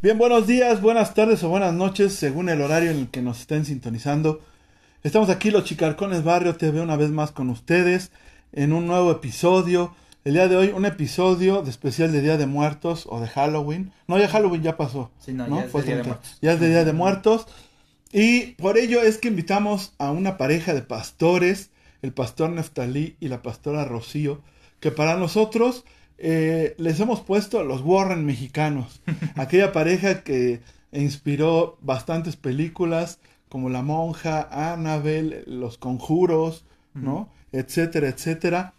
Bien, buenos días, buenas tardes o buenas noches, según el horario en el que nos estén sintonizando. Estamos aquí, los Chicarcones Barrio TV, una vez más con ustedes, en un nuevo episodio. El día de hoy, un episodio de especial de Día de Muertos o de Halloween. No, ya Halloween ya pasó. Sí, no, ya es de Día de Muertos. Ya es de Día de Muertos. Y por ello es que invitamos a una pareja de pastores, el pastor Neftalí y la pastora Rocío, que para nosotros eh, les hemos puesto los Warren mexicanos, aquella pareja que inspiró bastantes películas como La Monja, Annabelle, Los Conjuros, ¿no? Etcétera, etcétera.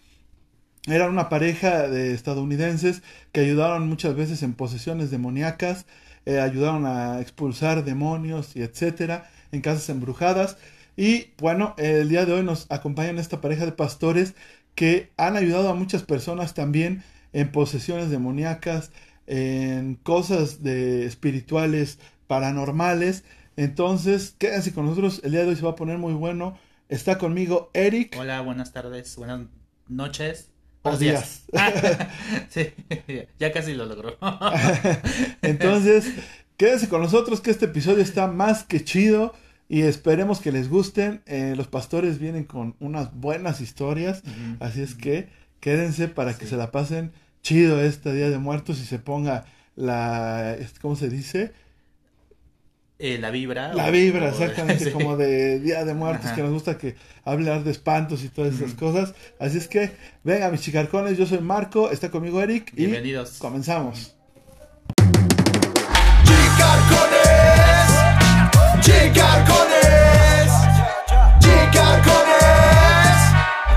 Eran una pareja de estadounidenses que ayudaron muchas veces en posesiones demoníacas, eh, ayudaron a expulsar demonios y etcétera en casas embrujadas. Y bueno, el día de hoy nos acompañan esta pareja de pastores que han ayudado a muchas personas también en posesiones demoníacas, en cosas de espirituales, paranormales. Entonces, quédense con nosotros. El día de hoy se va a poner muy bueno. Está conmigo Eric. Hola, buenas tardes, buenas noches. O días. sí, ya casi lo logró. Entonces, quédense con nosotros que este episodio está más que chido y esperemos que les gusten. Eh, los pastores vienen con unas buenas historias, así es que quédense para que se la pasen chido este Día de Muertos y se ponga la, ¿cómo se dice? Eh, la vibra. La vibra, exactamente, como de Día de Muertos, que nos gusta que hablar de espantos y todas esas cosas. Así es que, venga mis chicarcones, yo soy Marco, está conmigo Eric. Bienvenidos. Y comenzamos. Chicarcones, chicarcones,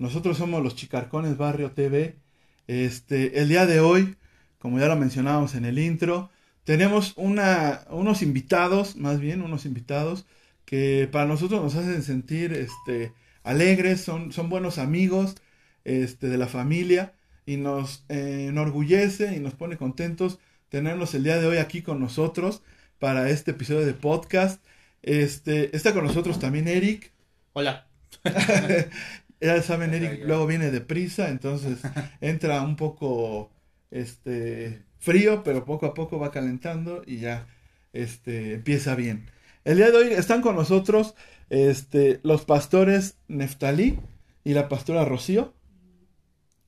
Nosotros somos los Chicarcones Barrio TV. Este, el día de hoy, como ya lo mencionábamos en el intro, tenemos una, unos invitados, más bien unos invitados, que para nosotros nos hacen sentir este, alegres, son, son buenos amigos este, de la familia y nos eh, enorgullece y nos pone contentos tenerlos el día de hoy aquí con nosotros para este episodio de podcast. Este, está con nosotros también Eric. Hola. ya saben, Eric luego viene deprisa, entonces entra un poco este frío, pero poco a poco va calentando y ya este empieza bien. El día de hoy están con nosotros este los pastores Neftalí y la pastora Rocío.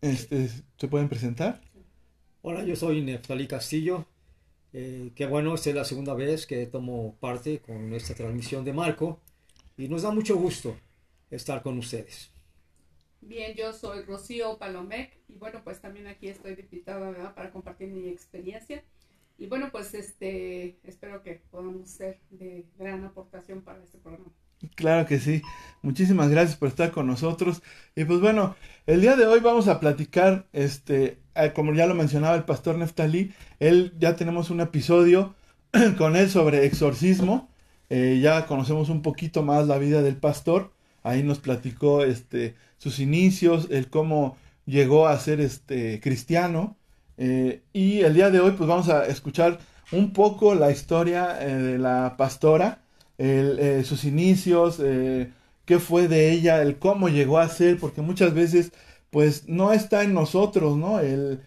Este, ¿se pueden presentar? Hola, yo soy Neftalí Castillo. Eh, qué bueno, esta es la segunda vez que tomo parte con esta transmisión de Marco y nos da mucho gusto estar con ustedes. Bien, yo soy Rocío Palomec y bueno, pues también aquí estoy invitada para compartir mi experiencia. Y bueno, pues este espero que podamos ser de gran aportación para este programa. Claro que sí. Muchísimas gracias por estar con nosotros. Y pues bueno, el día de hoy vamos a platicar, este, eh, como ya lo mencionaba el pastor Neftalí, él ya tenemos un episodio con él sobre exorcismo. Eh, ya conocemos un poquito más la vida del pastor. Ahí nos platicó este sus inicios, el cómo llegó a ser este cristiano. Eh, y el día de hoy pues vamos a escuchar un poco la historia eh, de la pastora, eh, sus inicios, qué fue de ella, el cómo llegó a ser, porque muchas veces pues no está en nosotros, ¿no? El,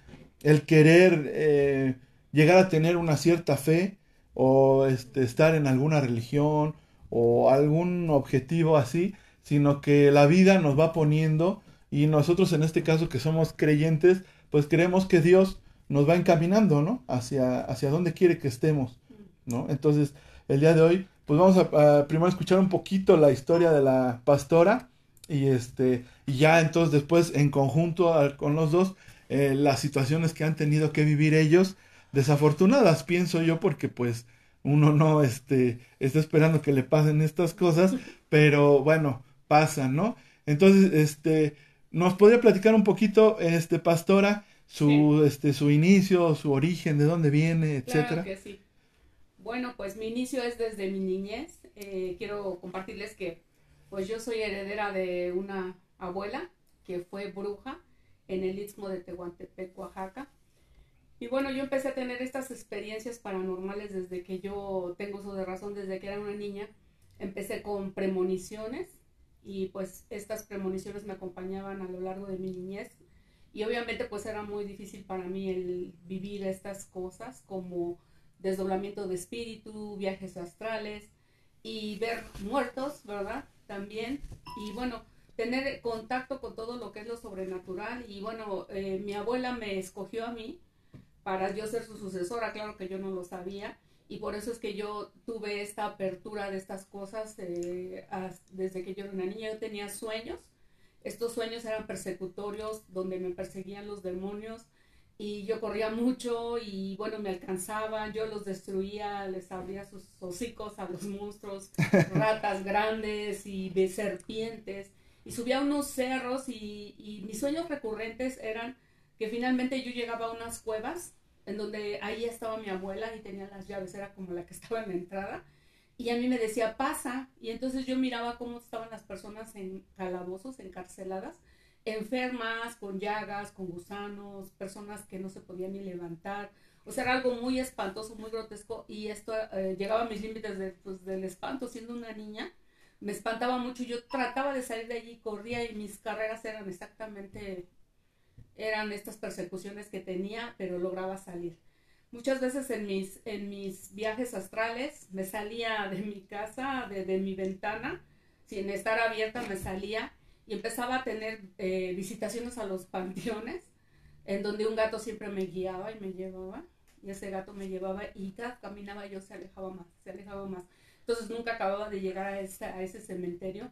el querer llegar a tener una cierta fe o este, estar en alguna religión o algún objetivo así, sino que la vida nos va poniendo y nosotros en este caso que somos creyentes, pues creemos que Dios nos va encaminando, ¿no? Hacia, hacia donde quiere que estemos, ¿no? Entonces, el día de hoy, pues vamos a, primero escuchar un poquito la historia de la pastora y este, y ya entonces después en conjunto con los dos, eh, las situaciones que han tenido que vivir ellos, desafortunadas, pienso yo, porque pues uno no este, está esperando que le pasen estas cosas, pero bueno, pasa, ¿no? Entonces, este, nos podría platicar un poquito, este, pastora, su, este, su inicio, su origen, de dónde viene, etcétera. Claro que sí. Bueno, pues mi inicio es desde mi niñez. Eh, quiero compartirles que pues yo soy heredera de una abuela que fue bruja en el Istmo de Tehuantepec, Oaxaca. Y bueno, yo empecé a tener estas experiencias paranormales desde que yo tengo uso de razón, desde que era una niña. Empecé con premoniciones y pues estas premoniciones me acompañaban a lo largo de mi niñez. Y obviamente pues era muy difícil para mí el vivir estas cosas como desdoblamiento de espíritu, viajes astrales y ver muertos, ¿verdad? También. Y bueno, tener contacto con todo lo que es lo sobrenatural. Y bueno, eh, mi abuela me escogió a mí para yo ser su sucesora, claro que yo no lo sabía, y por eso es que yo tuve esta apertura de estas cosas eh, desde que yo era una niña, yo tenía sueños, estos sueños eran persecutorios donde me perseguían los demonios y yo corría mucho y bueno, me alcanzaban, yo los destruía, les abría sus hocicos a los monstruos, ratas grandes y de serpientes y subía a unos cerros y, y mis sueños recurrentes eran que finalmente yo llegaba a unas cuevas en donde ahí estaba mi abuela y tenía las llaves, era como la que estaba en la entrada. Y a mí me decía, pasa. Y entonces yo miraba cómo estaban las personas en calabozos, encarceladas, enfermas, con llagas, con gusanos, personas que no se podían ni levantar. O sea, era algo muy espantoso, muy grotesco. Y esto eh, llegaba a mis límites de, pues, del espanto, siendo una niña. Me espantaba mucho. Yo trataba de salir de allí, corría y mis carreras eran exactamente eran estas persecuciones que tenía, pero lograba salir. Muchas veces en mis, en mis viajes astrales me salía de mi casa, de, mi ventana, sin estar abierta me salía y empezaba a tener eh, visitaciones a los panteones, en donde un gato siempre me guiaba y me llevaba, y ese gato me llevaba y cada caminaba yo se alejaba más, se alejaba más. Entonces nunca acababa de llegar a, a ese cementerio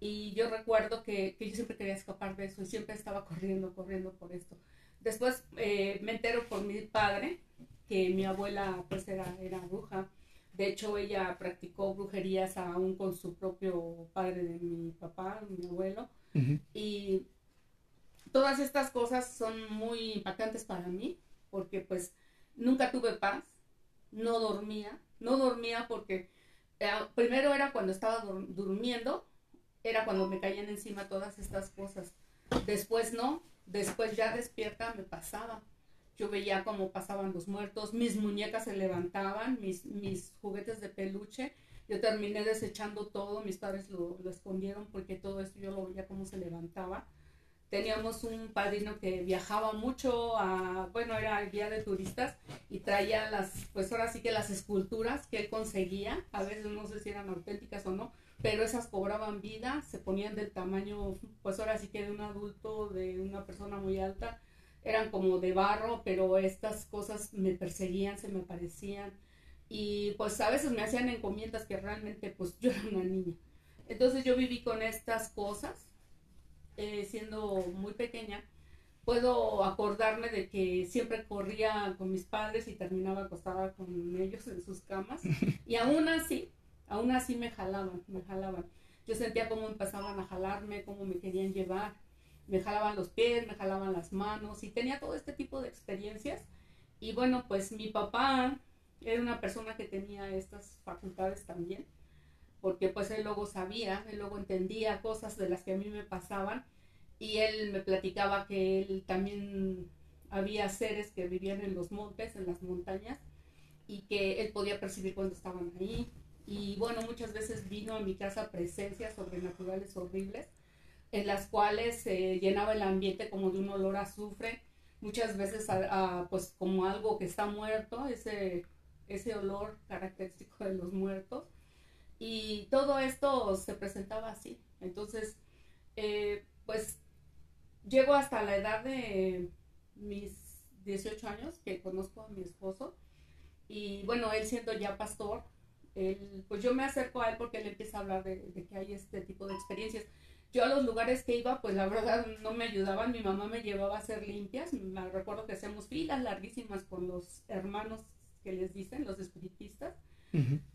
y yo recuerdo que, que, yo siempre quería escapar de eso y siempre estaba corriendo, corriendo por esto. Después eh, me entero por mi padre que mi abuela pues era, era bruja. De hecho, ella practicó brujerías aún con su propio padre de mi papá, mi abuelo. Y todas estas cosas son muy impactantes para mí porque pues nunca tuve paz, no dormía, no dormía porque eh, primero era cuando estaba durmiendo era cuando me caían encima todas estas cosas. Después no, después ya despierta me pasaba. Yo veía cómo pasaban los muertos, mis muñecas se levantaban, mis, mis juguetes de peluche. Yo terminé desechando todo, mis padres lo, lo escondieron porque todo esto yo lo veía cómo se levantaba. Teníamos un padrino que viajaba mucho bueno, era el guía de turistas y traía las, pues ahora sí que las esculturas que él conseguía, a veces no sé si eran auténticas o no, pero esas cobraban vida, se ponían del tamaño, pues ahora sí que de un adulto, de una persona muy alta, eran como de barro, pero estas cosas me perseguían, se me parecían. Y pues a veces me hacían encomiendas que realmente pues yo era una niña. Entonces yo viví con estas cosas, eh, siendo muy pequeña, puedo acordarme de que siempre corría con mis padres y terminaba acostada con ellos en sus camas. Y aún así aún así me jalaban, me jalaban. Yo sentía cómo empezaban a jalarme, cómo me querían llevar. Me jalaban los pies, me jalaban las manos y tenía todo este tipo de experiencias. Y bueno, pues mi papá era una persona que tenía estas facultades también, porque pues él luego sabía, él luego entendía cosas de las que a mí me pasaban y él me platicaba que él también había seres que vivían en los montes, en las montañas, y que él podía percibir cuando estaban ahí, y bueno, muchas veces vino a mi casa presencias sobrenaturales horribles, en las cuales se llenaba el ambiente como de un olor a azufre, muchas veces pues como algo que está muerto, ese, ese olor característico de los muertos. Y todo esto se presentaba así. Entonces, eh, pues llego hasta la edad de mis 18 años que conozco a mi esposo. Y bueno, él siendo ya pastor, pues yo me acerco a él porque él empieza a hablar de, que hay este tipo de experiencias. Yo a los lugares que iba, pues la verdad no me ayudaban, mi mamá me llevaba a hacer limpias, me recuerdo que hacíamos filas larguísimas con los hermanos que les dicen, los espiritistas,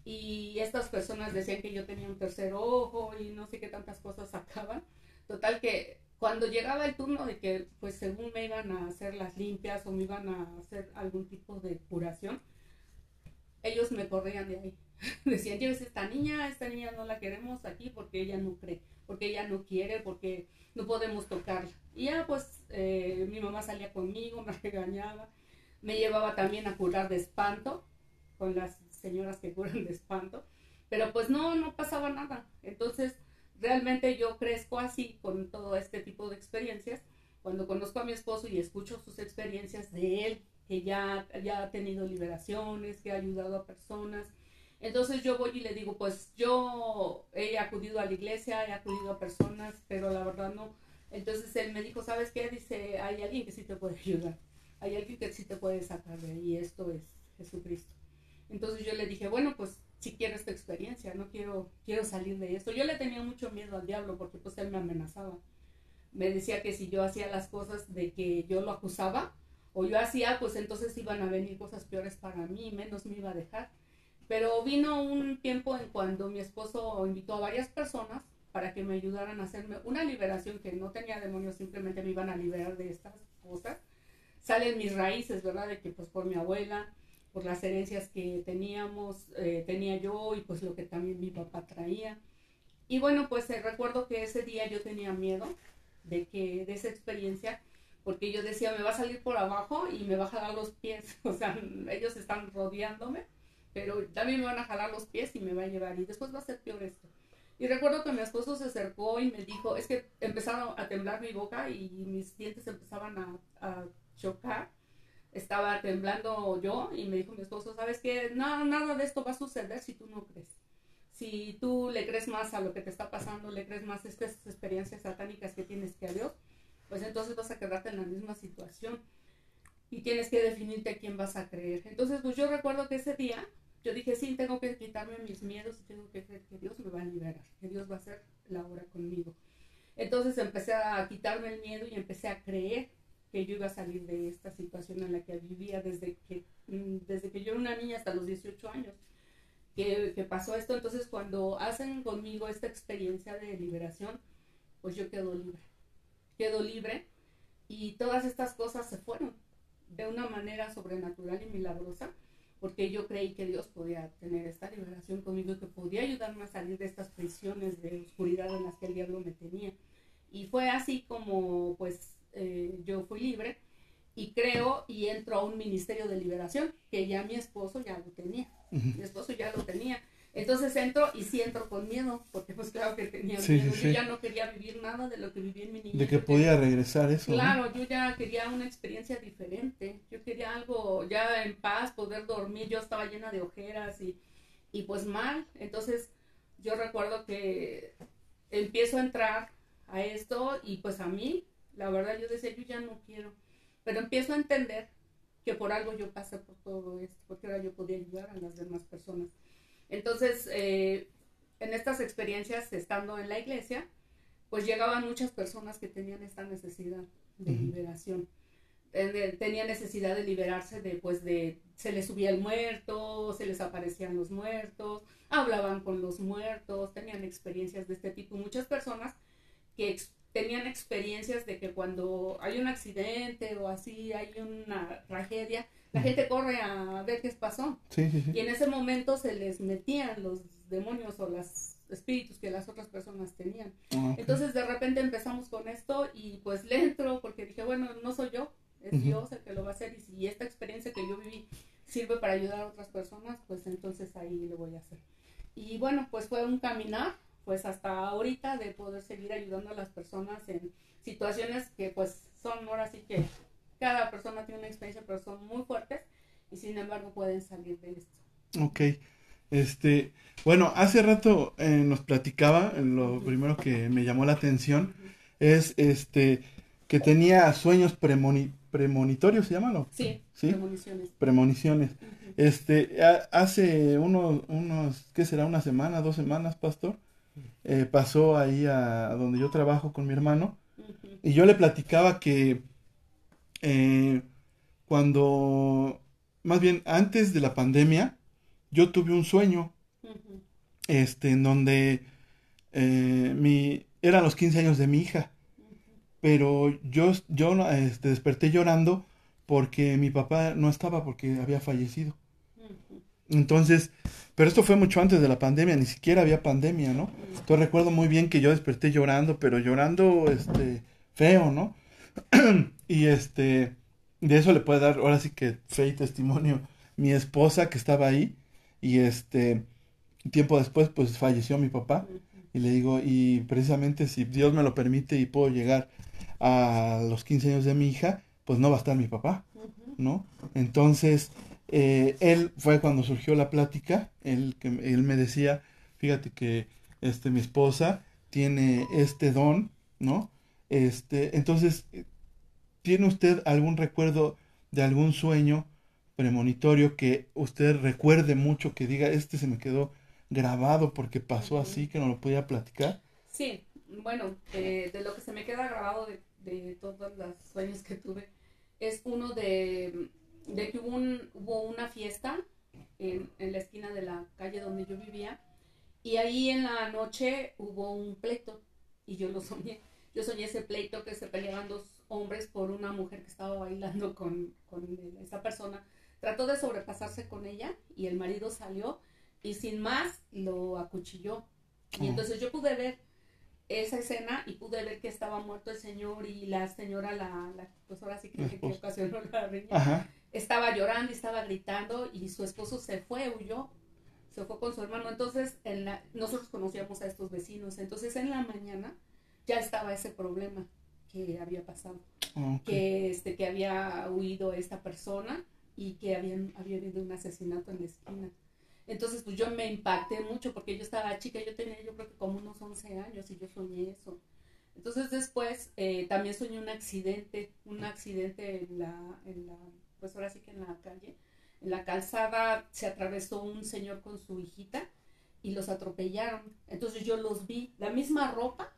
y estas personas decían que yo tenía un tercer ojo y no sé qué tantas cosas sacaban. Total que cuando llegaba el turno de que, pues según me iban a hacer las limpias o me iban a hacer algún tipo de curación, ellos me corrían de ahí. Decían, llévese esta niña, esta niña no la queremos aquí porque ella no cree, porque ella no quiere, porque no podemos tocarla. Y ya pues eh, mi mamá salía conmigo, me regañaba, me llevaba también a curar de espanto, con las señoras que curan de espanto, pero pues no, no pasaba nada. Entonces, realmente yo crezco así con todo este tipo de experiencias. Cuando conozco a mi esposo y escucho sus experiencias de él, que ya, ya ha tenido liberaciones, que ha ayudado a personas, entonces yo voy y le digo, pues yo he acudido a la iglesia, he acudido a personas, pero la verdad no. Entonces él me dijo, ¿sabes qué? Dice, hay alguien que sí te puede ayudar, hay alguien que sí te puede sacar de ahí, esto es Jesucristo. Entonces yo le dije, bueno, pues si quiero esta experiencia, no quiero, quiero salir de esto. Yo le tenía mucho miedo al diablo porque pues él me amenazaba. Me decía que si yo hacía las cosas de que yo lo acusaba o yo hacía, pues entonces iban a venir cosas peores para mí, menos me iba a dejar. Pero vino un tiempo en cuando mi esposo invitó a varias personas para que me ayudaran a hacerme una liberación que no tenía demonios, simplemente me iban a liberar de estas cosas. Salen mis raíces, ¿verdad? De que pues por mi abuela, por las herencias que teníamos, eh, tenía yo y pues lo que también mi papá traía. Y bueno, pues eh, recuerdo que ese día yo tenía miedo de que de esa experiencia, porque yo decía, me va a salir por abajo y me va a jalar los pies, o sea, ellos están rodeándome pero también me van a jalar los pies y me va a llevar y después va a ser peor esto. Y recuerdo que mi esposo se acercó y me dijo, es que empezaron a temblar mi boca y mis dientes empezaban a, chocar. Estaba temblando yo y me dijo mi esposo, ¿sabes qué? No, nada de esto va a suceder si tú no crees. Si tú le crees más a lo que te está pasando, le crees más a estas experiencias satánicas que tienes que a Dios, pues entonces vas a quedarte en la misma situación y tienes que definirte a quién vas a creer. Entonces, pues yo recuerdo que ese día yo dije, sí, tengo que quitarme mis miedos y tengo que creer que Dios me va a liberar, que Dios va a hacer la obra conmigo. Entonces empecé a quitarme el miedo y empecé a creer que yo iba a salir de esta situación en la que vivía desde que, mm, desde que yo era una niña hasta los 18 años. Que, que pasó esto, entonces cuando hacen conmigo esta experiencia de liberación, pues yo quedo libre. Quedo libre y todas estas cosas se fueron de una manera sobrenatural y milagrosa porque yo creí que Dios podía tener esta liberación conmigo que podía ayudarme a salir de estas prisiones de oscuridad en las que el diablo me tenía. Y fue así como pues eh, yo fui libre y creo y entro a un ministerio de liberación que ya mi esposo ya lo tenía. Mi esposo ya lo tenía. Entonces entro y sí entro con miedo, porque pues claro que tenía miedo. yo ya no quería vivir nada de lo que viví en mi niñez. De que podía regresar eso. Claro, yo ya quería una experiencia diferente. Yo quería algo ya en paz, poder dormir. Yo estaba llena de ojeras y, y pues mal. Entonces yo recuerdo que empiezo a entrar a esto y pues a mí, la verdad yo decía, yo ya no quiero. Pero empiezo a entender que por algo yo pasé por todo esto, porque ahora yo podía ayudar a las demás personas. Entonces, eh, en estas experiencias, estando en la iglesia, pues llegaban muchas personas que tenían esta necesidad de liberación. Tenían necesidad de liberarse de, pues, de, se les subía el muerto, se les aparecían los muertos, hablaban con los muertos, tenían experiencias de este tipo. Muchas personas que tenían experiencias de que cuando hay un accidente o así, hay una tragedia, la gente corre a ver qué pasó. Y en ese momento se les metían los demonios o los espíritus que las otras personas tenían. Ah, Entonces de repente empezamos con esto y pues le entro porque dije, bueno, no soy yo, es Dios el que lo va a hacer y si esta experiencia que yo viví sirve para ayudar a otras personas, pues entonces ahí lo voy a hacer. Y bueno, pues fue un caminar, pues hasta ahorita de poder seguir ayudando a las personas en situaciones que pues son ahora sí que cada persona tiene una experiencia, pero son muy fuertes y sin embargo pueden salir de esto. Ok. Este, bueno, hace rato eh, nos platicaba, lo primero que me llamó la atención es este que tenía sueños premonitorios, ¿se llaman? Sí, sí, premoniciones. Premoniciones. Este, hace unos, unos, ¿qué será? Una semana, dos semanas, pastor, eh, pasó ahí a, donde yo trabajo con mi hermano y yo le platicaba que eh, cuando, más bien antes de la pandemia, yo tuve un sueño, este, en donde eh, mi, eran los 15 años de mi hija, pero yo, yo este, desperté llorando porque mi papá no estaba porque había fallecido. Entonces, pero esto fue mucho antes de la pandemia, ni siquiera había pandemia, ¿no? Entonces recuerdo muy bien que yo desperté llorando, pero llorando, este, feo, ¿no? y este, de eso le puede dar, ahora sí que fe y testimonio, mi esposa que estaba ahí, y este, tiempo después, pues falleció mi papá, y le digo, y precisamente si Dios me lo permite y puedo llegar a los 15 años de mi hija, pues no va a estar mi papá, ¿no? Entonces, eh, él fue cuando surgió la plática, él, que, él me decía, fíjate que este, mi esposa tiene este don, ¿no? Este, entonces, ¿tiene usted algún recuerdo de algún sueño premonitorio que usted recuerde mucho, que diga, este se me quedó grabado porque pasó así, que no lo podía platicar? Sí, bueno, de lo que se me queda grabado de, de todos los sueños que tuve, es uno de de que hubo, un, hubo una fiesta en, en, la esquina de la calle donde yo vivía y ahí en la noche hubo un pleito y yo lo soñé. Yo soñé ese pleito que se peleaban dos hombres por una mujer que estaba bailando con, con esa persona. Trató de sobrepasarse con ella y el marido salió y sin más lo acuchilló. Y entonces yo pude ver esa escena y pude ver que estaba muerto el señor y la señora, la, la pues ahora sí que, que ocasionó la riña, estaba llorando y estaba gritando y su esposo se fue, huyó, se fue con su hermano. Entonces, en la, nosotros conocíamos a estos vecinos. Entonces, en la mañana ya estaba ese problema que había pasado, que, este, que había huido esta persona y que habían, había habido un asesinato en la esquina. Entonces, pues yo me impacté mucho porque yo estaba chica, yo tenía yo creo que como unos 11 años y yo soñé eso. Entonces después eh, también soñé un accidente, un accidente en la, en la, pues ahora sí que en la calle, en la calzada se atravesó un señor con su hijita y los atropellaron. Entonces yo los vi, la misma ropa,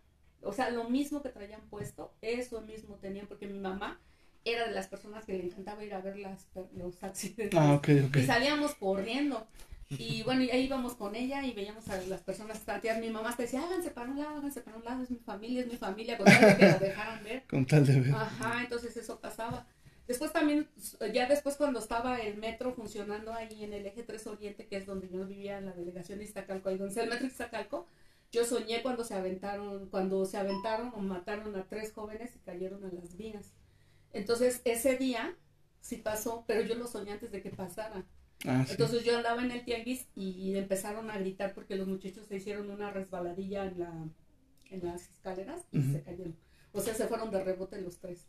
o sea, lo mismo que traían puesto, eso mismo tenían, porque mi mamá era de las personas que le encantaba ir a ver las, los accidentes. Ah, y salíamos corriendo. Y bueno, y ahí íbamos con ella y veíamos a las personas tantear. Mi mamá te decía, háganse para un lado, háganse para un lado, es mi familia, es mi familia, con tal de que la dejaran ver. Con tal de ver. Ajá, entonces eso pasaba. Después también, ya después cuando estaba el metro funcionando ahí en el eje 3 Oriente, que es donde yo vivía en la delegación de Iztacalco, ahí donde está el metro Iztacalco, yo soñé cuando se aventaron, cuando se aventaron o mataron a tres jóvenes y cayeron a las vías. Entonces ese día sí pasó, pero yo lo soñé antes de que pasara. Ah, Entonces yo andaba en el tianguis y empezaron a gritar porque los muchachos se hicieron una resbaladilla en, la, en las escaleras y se cayeron. O sea, se fueron de rebote los tres.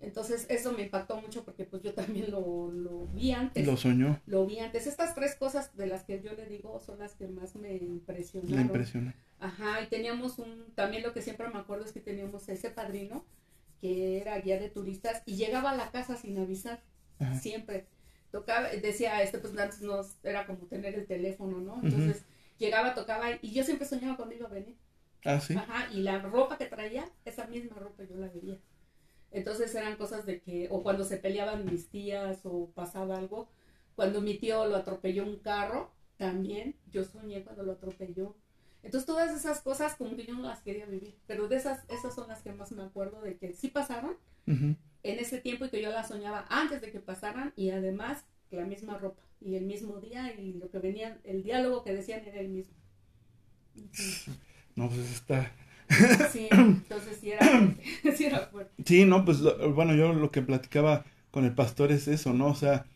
Entonces eso me impactó mucho porque pues yo también lo, lo, vi antes. Lo soñó. Lo vi antes. Estas tres cosas de las que yo le digo son las que más me impresionaron. Me impresionó. Ajá, y teníamos un, también lo que siempre me acuerdo es que teníamos ese padrino que era guía de turistas y llegaba a la casa sin avisar. Siempre tocaba, decía, este pues antes no era como tener el teléfono, ¿no? Entonces llegaba, tocaba y yo siempre soñaba cuando iba a venir. Ah, sí. Ajá, y la ropa que traía, esa misma ropa yo la veía. Entonces eran cosas de que, o cuando se peleaban mis tías o pasaba algo, cuando mi tío lo atropelló un carro, también yo soñé cuando lo atropelló. Entonces todas esas cosas como que yo no las quería vivir, pero de esas, esas son las que más me acuerdo de que sí pasaron, en ese tiempo y que yo la soñaba antes de que pasaran y además la misma ropa y el mismo día y lo que venían, el diálogo que decían era el mismo. No, pues está... Sí, entonces sí era, fuerte, sí era fuerte. Sí, no, pues bueno, yo lo que platicaba con el pastor es eso, ¿no? O sea,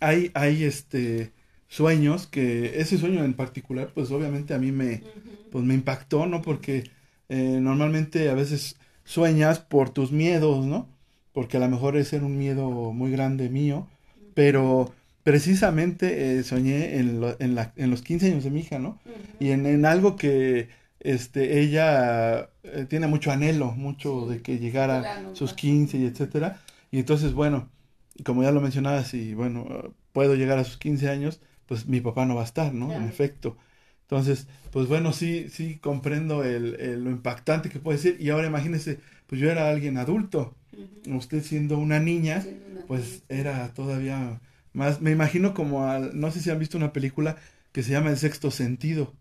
hay, hay este sueños que ese sueño en particular, pues obviamente a mí me, pues me impactó, ¿no? Porque eh, normalmente a veces sueñas por tus miedos, ¿no? Porque a lo mejor ese era un miedo muy grande mío, pero precisamente eh, soñé en, en, la, en, los 15 años de mi hija, ¿no? Y en, en, algo que este, ella eh, tiene mucho anhelo, mucho de que llegara sus 15 y etcétera. Y entonces, bueno, como ya lo mencionabas, y bueno, puedo llegar a sus 15 años, pues mi papá no va a estar, ¿no? En efecto. Entonces, pues bueno, sí, sí comprendo el, lo impactante que puede ser. Y ahora imagínese, pues yo era alguien adulto, usted siendo una niña, pues era todavía más, me imagino como, al, no sé si han visto una película que se llama El Sexto Sentido.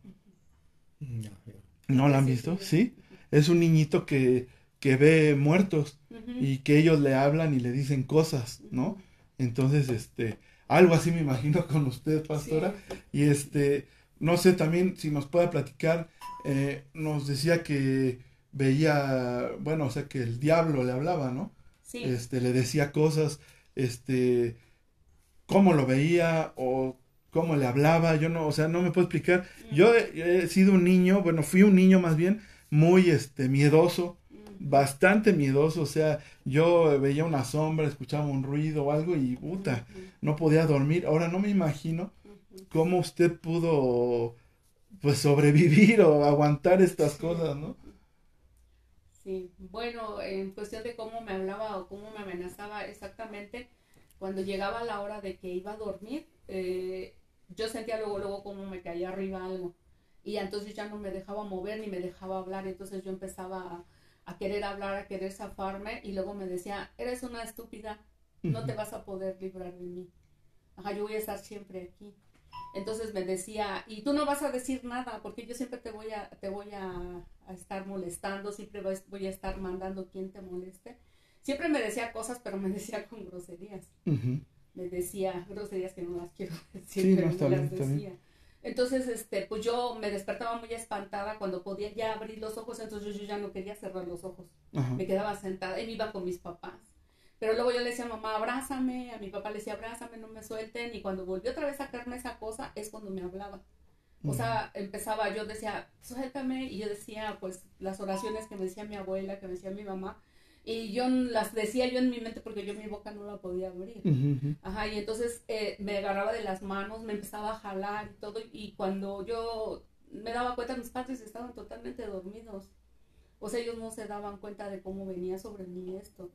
No, la han visto? Sí. Es un niñito que, que ve muertos y que ellos le hablan y le dicen cosas, ¿no? Entonces, este, algo así me imagino con usted, pastora. Y este, no sé también si nos pueda platicar, eh, nos decía que veía, bueno, o sea, que el diablo le hablaba, ¿no? Sí. Este, le decía cosas, este, cómo lo veía o cómo le hablaba, yo no, o sea, no me puedo explicar. Yo he, he sido un niño, bueno, fui un niño más bien, muy, este, miedoso, bastante miedoso, o sea, yo veía una sombra, escuchaba un ruido o algo y puta, no podía dormir. Ahora no me imagino cómo usted pudo pues sobrevivir o aguantar estas cosas, ¿no? Sí, bueno, en cuestión de cómo me hablaba o cómo me amenazaba exactamente, cuando llegaba la hora de que iba a dormir, eh, yo sentía luego, luego cómo me caía arriba algo. Y entonces ya no me dejaba mover ni me dejaba hablar. Entonces yo empezaba a, a querer hablar, a querer zafarme. Y luego me decía, eres una estúpida, no te vas a poder librar de mí. Ajá, yo voy a estar siempre aquí. Entonces me decía, y tú no vas a decir nada, porque yo siempre te voy a, te voy a, a estar molestando, siempre voy a estar mandando quien te moleste. Siempre me decía cosas, pero me decía con groserías. Me decía groserías que no las quiero decir, Sí, pero no, me las bien. decía. Entonces, este, pues yo me despertaba muy espantada cuando podía ya abrir los ojos, entonces yo ya no quería cerrar los ojos. Ajá. Me quedaba sentada y me iba con mis papás. Pero luego yo le decía, mamá, abrázame, a mi papá le decía, abrázame, no me suelten. Y cuando volvió otra vez a sacarme esa cosa, es cuando me hablaba. O sea, empezaba, yo decía, suéltame, y yo decía, pues, las oraciones que me decía mi abuela, que me decía mi mamá, y yo las decía yo en mi mente porque yo mi boca no la podía abrir. Ajá, y entonces eh, me agarraba de las manos, me empezaba a jalar y todo, y cuando yo me daba cuenta, mis padres estaban totalmente dormidos. O sea, ellos no se daban cuenta de cómo venía sobre mí esto.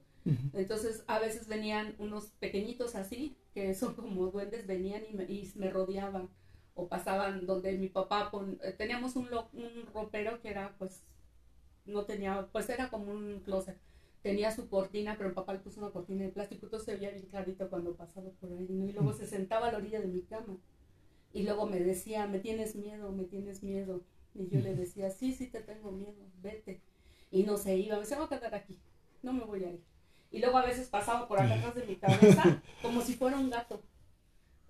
Entonces, a veces venían unos pequeñitos así, que son como duendes, venían y me, y me rodeaban. O pasaban donde mi papá, pon- eh, teníamos un, lo- un ropero que era, pues, no tenía, pues era como un closet. Tenía su cortina, pero mi papá le puso una cortina de plástico, entonces se veía bien clarito cuando pasaba por ahí, ¿no? Y luego se sentaba a la orilla de mi cama. Y luego me decía, me tienes miedo, me tienes miedo. Y yo le decía, sí, sí te tengo miedo, vete. Y no se iba, me decía, voy a quedar aquí, no me voy a ir. Y luego a veces pasaba por acá atrás de mi cabeza como si fuera un gato.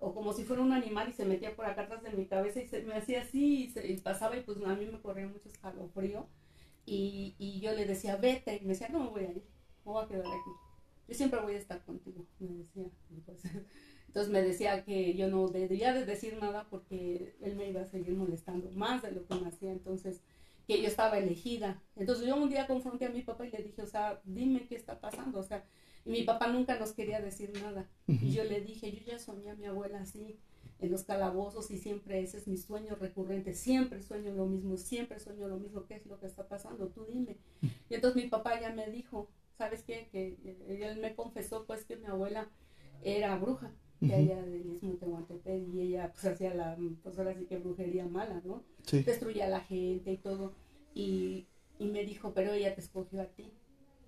O como si fuera un animal y se metía por acá atrás de mi cabeza y se me hacía así y, se, y pasaba y pues a mí me corría mucho escalofrío. Y, y yo le decía, vete. Y me decía, no me voy a ir, me voy a quedar aquí. Yo siempre voy a estar contigo, me decía. Entonces me decía que yo no debería de decir nada porque él me iba a seguir molestando más de lo que me hacía. Entonces, que yo estaba elegida. Entonces yo un día confronté a mi papá y le dije, o sea, dime qué está pasando. O sea, y mi papá nunca nos quería decir nada. Y yo le dije, yo ya soñé a mi abuela así, en los calabozos, y siempre ese es mi sueño recurrente. Siempre sueño lo mismo, siempre sueño lo mismo. ¿Qué es lo que está pasando? Tú dime. Y entonces mi papá ya me dijo, ¿sabes qué? Que eh, él me confesó pues que mi abuela era bruja allá Istmo de Tehuantepec y ella pues hacía la, pues ahora sí que brujería mala, ¿no? Sí. destruía a la gente y todo. Y, y me dijo, pero ella te escogió a ti.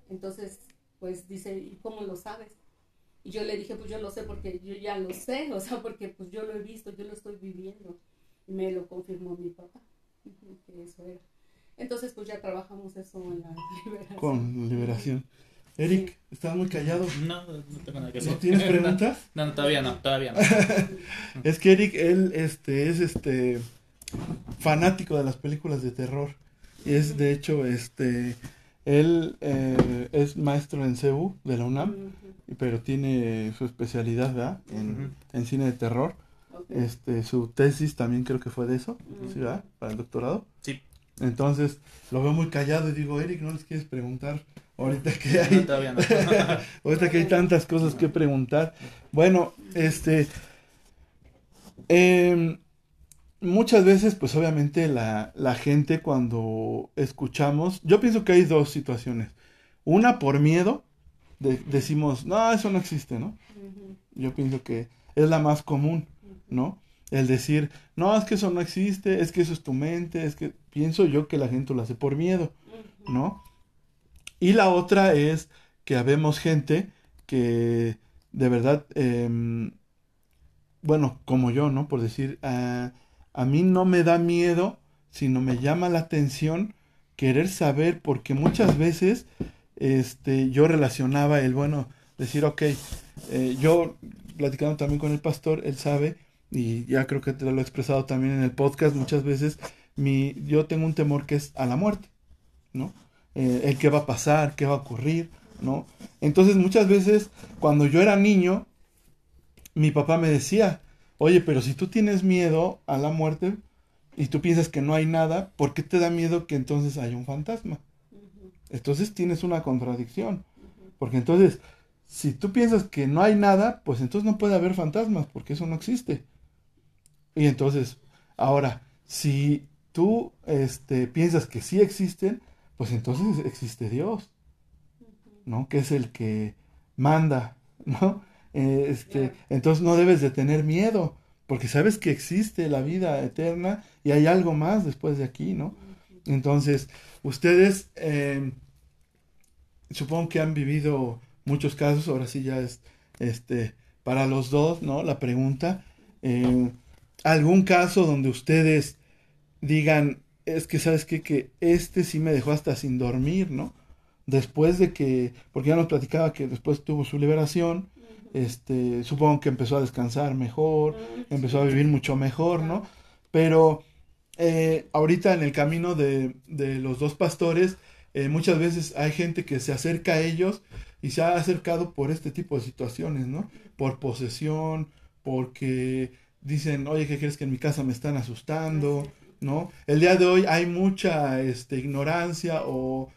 Entonces, pues dice, ¿y cómo lo sabes? Y yo le dije, pues yo lo sé porque yo ya lo sé, o sea, porque pues yo lo he visto, yo lo estoy viviendo. Y me lo confirmó mi papá, que eso era. Entonces, pues ya trabajamos eso en la liberación. Con liberación. Eric, estás muy callado. No, no tengo nada que decir. ¿No tienes preguntas? No, no, todavía no, todavía no. Es que Eric, él este, es este fanático de las películas de terror. Y es de hecho, este, él eh, es maestro en CEU de la UNAM, pero tiene su especialidad ¿verdad? en, cine de terror. Este, su tesis también creo que fue de eso. ¿sí, verdad? Para el doctorado. Sí, Entonces, lo veo muy callado y digo, Eric, ¿no les quieres preguntar? Ahorita que no, hay, todavía no. ahorita que hay tantas cosas que preguntar. Bueno, este, em, muchas veces, pues obviamente la, la gente cuando escuchamos, yo pienso que hay dos situaciones. Una por miedo, de- decimos, no, eso no existe, ¿no? Yo pienso que es la más común, ¿no? El decir, no, es que eso no existe, es que eso es tu mente, es que pienso yo que la gente lo hace por miedo, ¿no? Y la otra es que habemos gente que de verdad, em, bueno, como yo, ¿no? Por decir, ah, a mí no me da miedo, sino me llama la atención querer saber, porque muchas veces este, yo relacionaba el, bueno, decir, ok, eh, yo platicando también con el pastor, él sabe, y ya creo que te lo he expresado también en el podcast muchas veces, mi, yo tengo un temor que es a la muerte, ¿no? Eh, el qué va a pasar, qué va a ocurrir, ¿no? Entonces muchas veces cuando yo era niño, mi papá me decía, oye, pero si tú tienes miedo a la muerte y tú piensas que no hay nada, ¿por qué te da miedo que entonces haya un fantasma? Entonces tienes una contradicción, porque entonces, si tú piensas que no hay nada, pues entonces no puede haber fantasmas, porque eso no existe. Y entonces, ahora, si tú este, piensas que sí existen, pues entonces existe Dios, ¿no? Que es el que manda, ¿no? Eh, este, entonces no debes de tener miedo, porque sabes que existe la vida eterna y hay algo más después de aquí, ¿no? Entonces, ustedes eh, supongo que han vivido muchos casos, ahora sí ya es este para los dos, ¿no? La pregunta, eh, algún caso donde ustedes digan, es que sabes qué? que este sí me dejó hasta sin dormir, ¿no? Después de que, porque ya nos platicaba que después tuvo su liberación, este, supongo que empezó a descansar mejor, empezó a vivir mucho mejor, ¿no? Pero eh, ahorita en el camino de, de los dos pastores, eh, muchas veces hay gente que se acerca a ellos y se ha acercado por este tipo de situaciones, ¿no? Por posesión, porque dicen, oye, ¿qué crees que en mi casa me están asustando? ¿No? El día de hoy hay mucha este, ignorancia o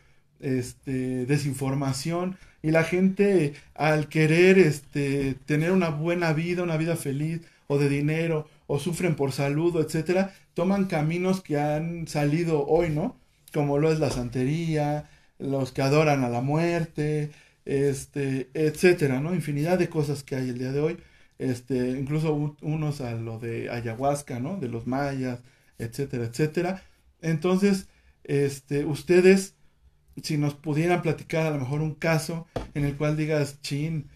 este, desinformación y la gente al querer este, tener una buena vida, una vida feliz o de dinero o sufren por salud, etcétera, toman caminos que han salido hoy, ¿no? Como lo es la santería, los que adoran a la muerte, este, etcétera, ¿no? Infinidad de cosas que hay el día de hoy, este, incluso unos a lo de ayahuasca, ¿no? De los mayas, etcétera, etcétera. Entonces, este, ustedes, si nos pudieran platicar a lo mejor un caso en el cual digas, chin,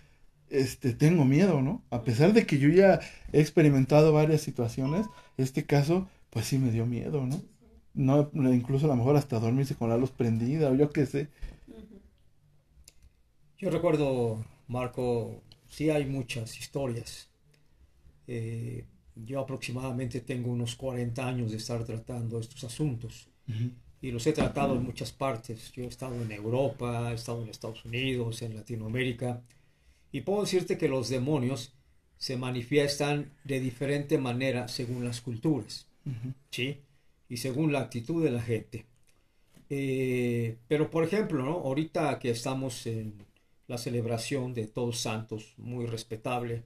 este, tengo miedo, ¿no? A pesar de que yo ya he experimentado varias situaciones, este caso, pues sí me dio miedo, ¿no? No, incluso a lo mejor hasta dormirse con la luz prendida o yo qué sé. Yo recuerdo, Marco, sí hay muchas historias. Eh, yo aproximadamente tengo unos 40 años de estar tratando estos asuntos y los he tratado en muchas partes. Yo he estado en Europa, he estado en Estados Unidos, en Latinoamérica y puedo decirte que los demonios se manifiestan de diferente manera según las culturas, ¿sí? Y según la actitud de la gente. Eh, pero por ejemplo, ¿no? ahorita que estamos en la celebración de Todos Santos, muy respetable,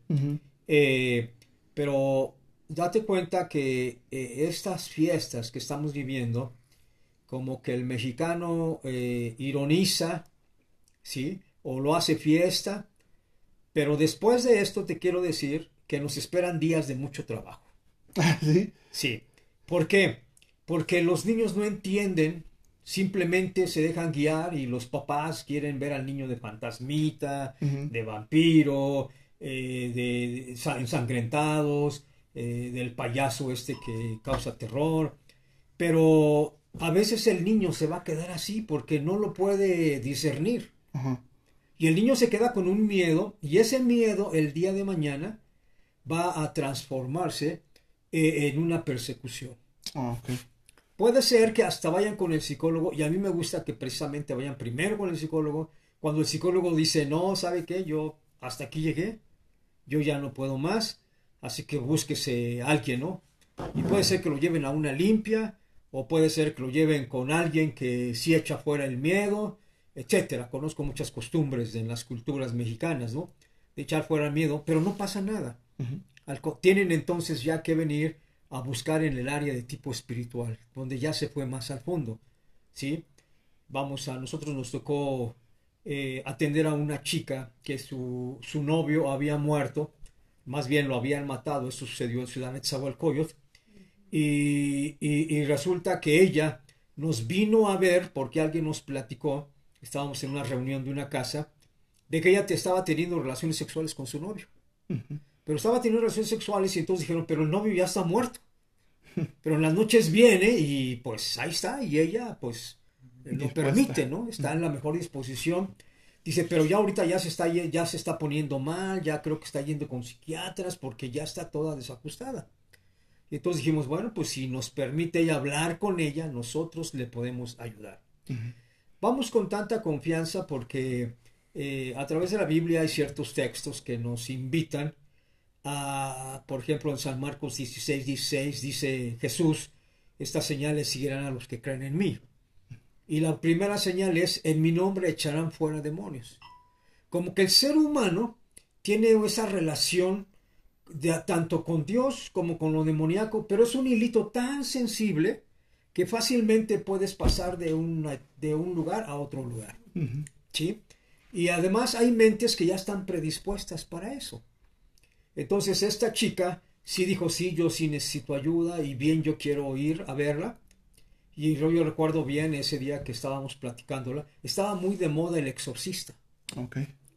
eh, pero date cuenta que eh, estas fiestas que estamos viviendo, como que el mexicano ironiza, ¿sí? O lo hace fiesta, pero después de esto te quiero decir que nos esperan días de mucho trabajo. ¿Sí? Sí. ¿Por qué? Porque los niños no entienden, simplemente se dejan guiar y los papás quieren ver al niño de fantasmita, de vampiro, eh, de, ensangrentados, eh, del payaso este que causa terror. Pero a veces el niño se va a quedar así porque no lo puede discernir. Y el niño se queda con un miedo y ese miedo el día de mañana va a transformarse eh, en una persecución. Ah, Puede ser que hasta vayan con el psicólogo y a mí me gusta que precisamente vayan primero con el psicólogo. Cuando el psicólogo dice, no, ¿sabe qué? Yo hasta aquí llegué, yo ya no puedo más, así que búsquese a alguien, ¿no? Y puede ser que lo lleven a una limpia o puede ser que lo lleven con alguien que sí echa fuera el miedo etcétera. Conozco muchas costumbres en las culturas mexicanas, ¿no? De echar fuera el miedo, pero no pasa nada. tienen entonces ya que venir a buscar en el área de tipo espiritual, donde ya se fue más al fondo, ¿sí? Vamos a, nosotros nos tocó eh, atender a una chica que su, su, novio había muerto, más bien lo habían matado, eso sucedió en Ciudad Netzahualcoyot, y, y, y resulta que ella nos vino a ver porque alguien nos platicó estábamos en una reunión de una casa, de que ella te estaba teniendo relaciones sexuales con su novio. Pero estaba teniendo relaciones sexuales y entonces dijeron, pero el novio ya está muerto. Pero en las noches viene y pues ahí está, y ella pues lo permite, ¿no? Está en la mejor disposición. Dice, pero ya ahorita ya se está, ya se está poniendo mal, ya creo que está yendo con psiquiatras porque ya está toda desajustada. Y entonces dijimos, bueno, pues si nos permite ella hablar con ella, nosotros le podemos ayudar. Vamos con tanta confianza porque eh, a través de la Biblia hay ciertos textos que nos invitan a, por ejemplo, en San Marcos 16, 16 dice Jesús, estas señales seguirán a los que creen en mí. Y la primera señal es, en mi nombre echarán fuera demonios. Como que el ser humano tiene esa relación de, tanto con Dios como con lo demoníaco, pero es un hilito tan sensible que fácilmente puedes pasar de, una- de un lugar a otro lugar. ¿sí? Y además hay mentes que ya están predispuestas para eso. Entonces esta chica sí dijo, sí, yo sí necesito ayuda y bien yo quiero ir a verla. Y yo, yo recuerdo bien ese día que estábamos platicándola, estaba muy de moda el exorcista.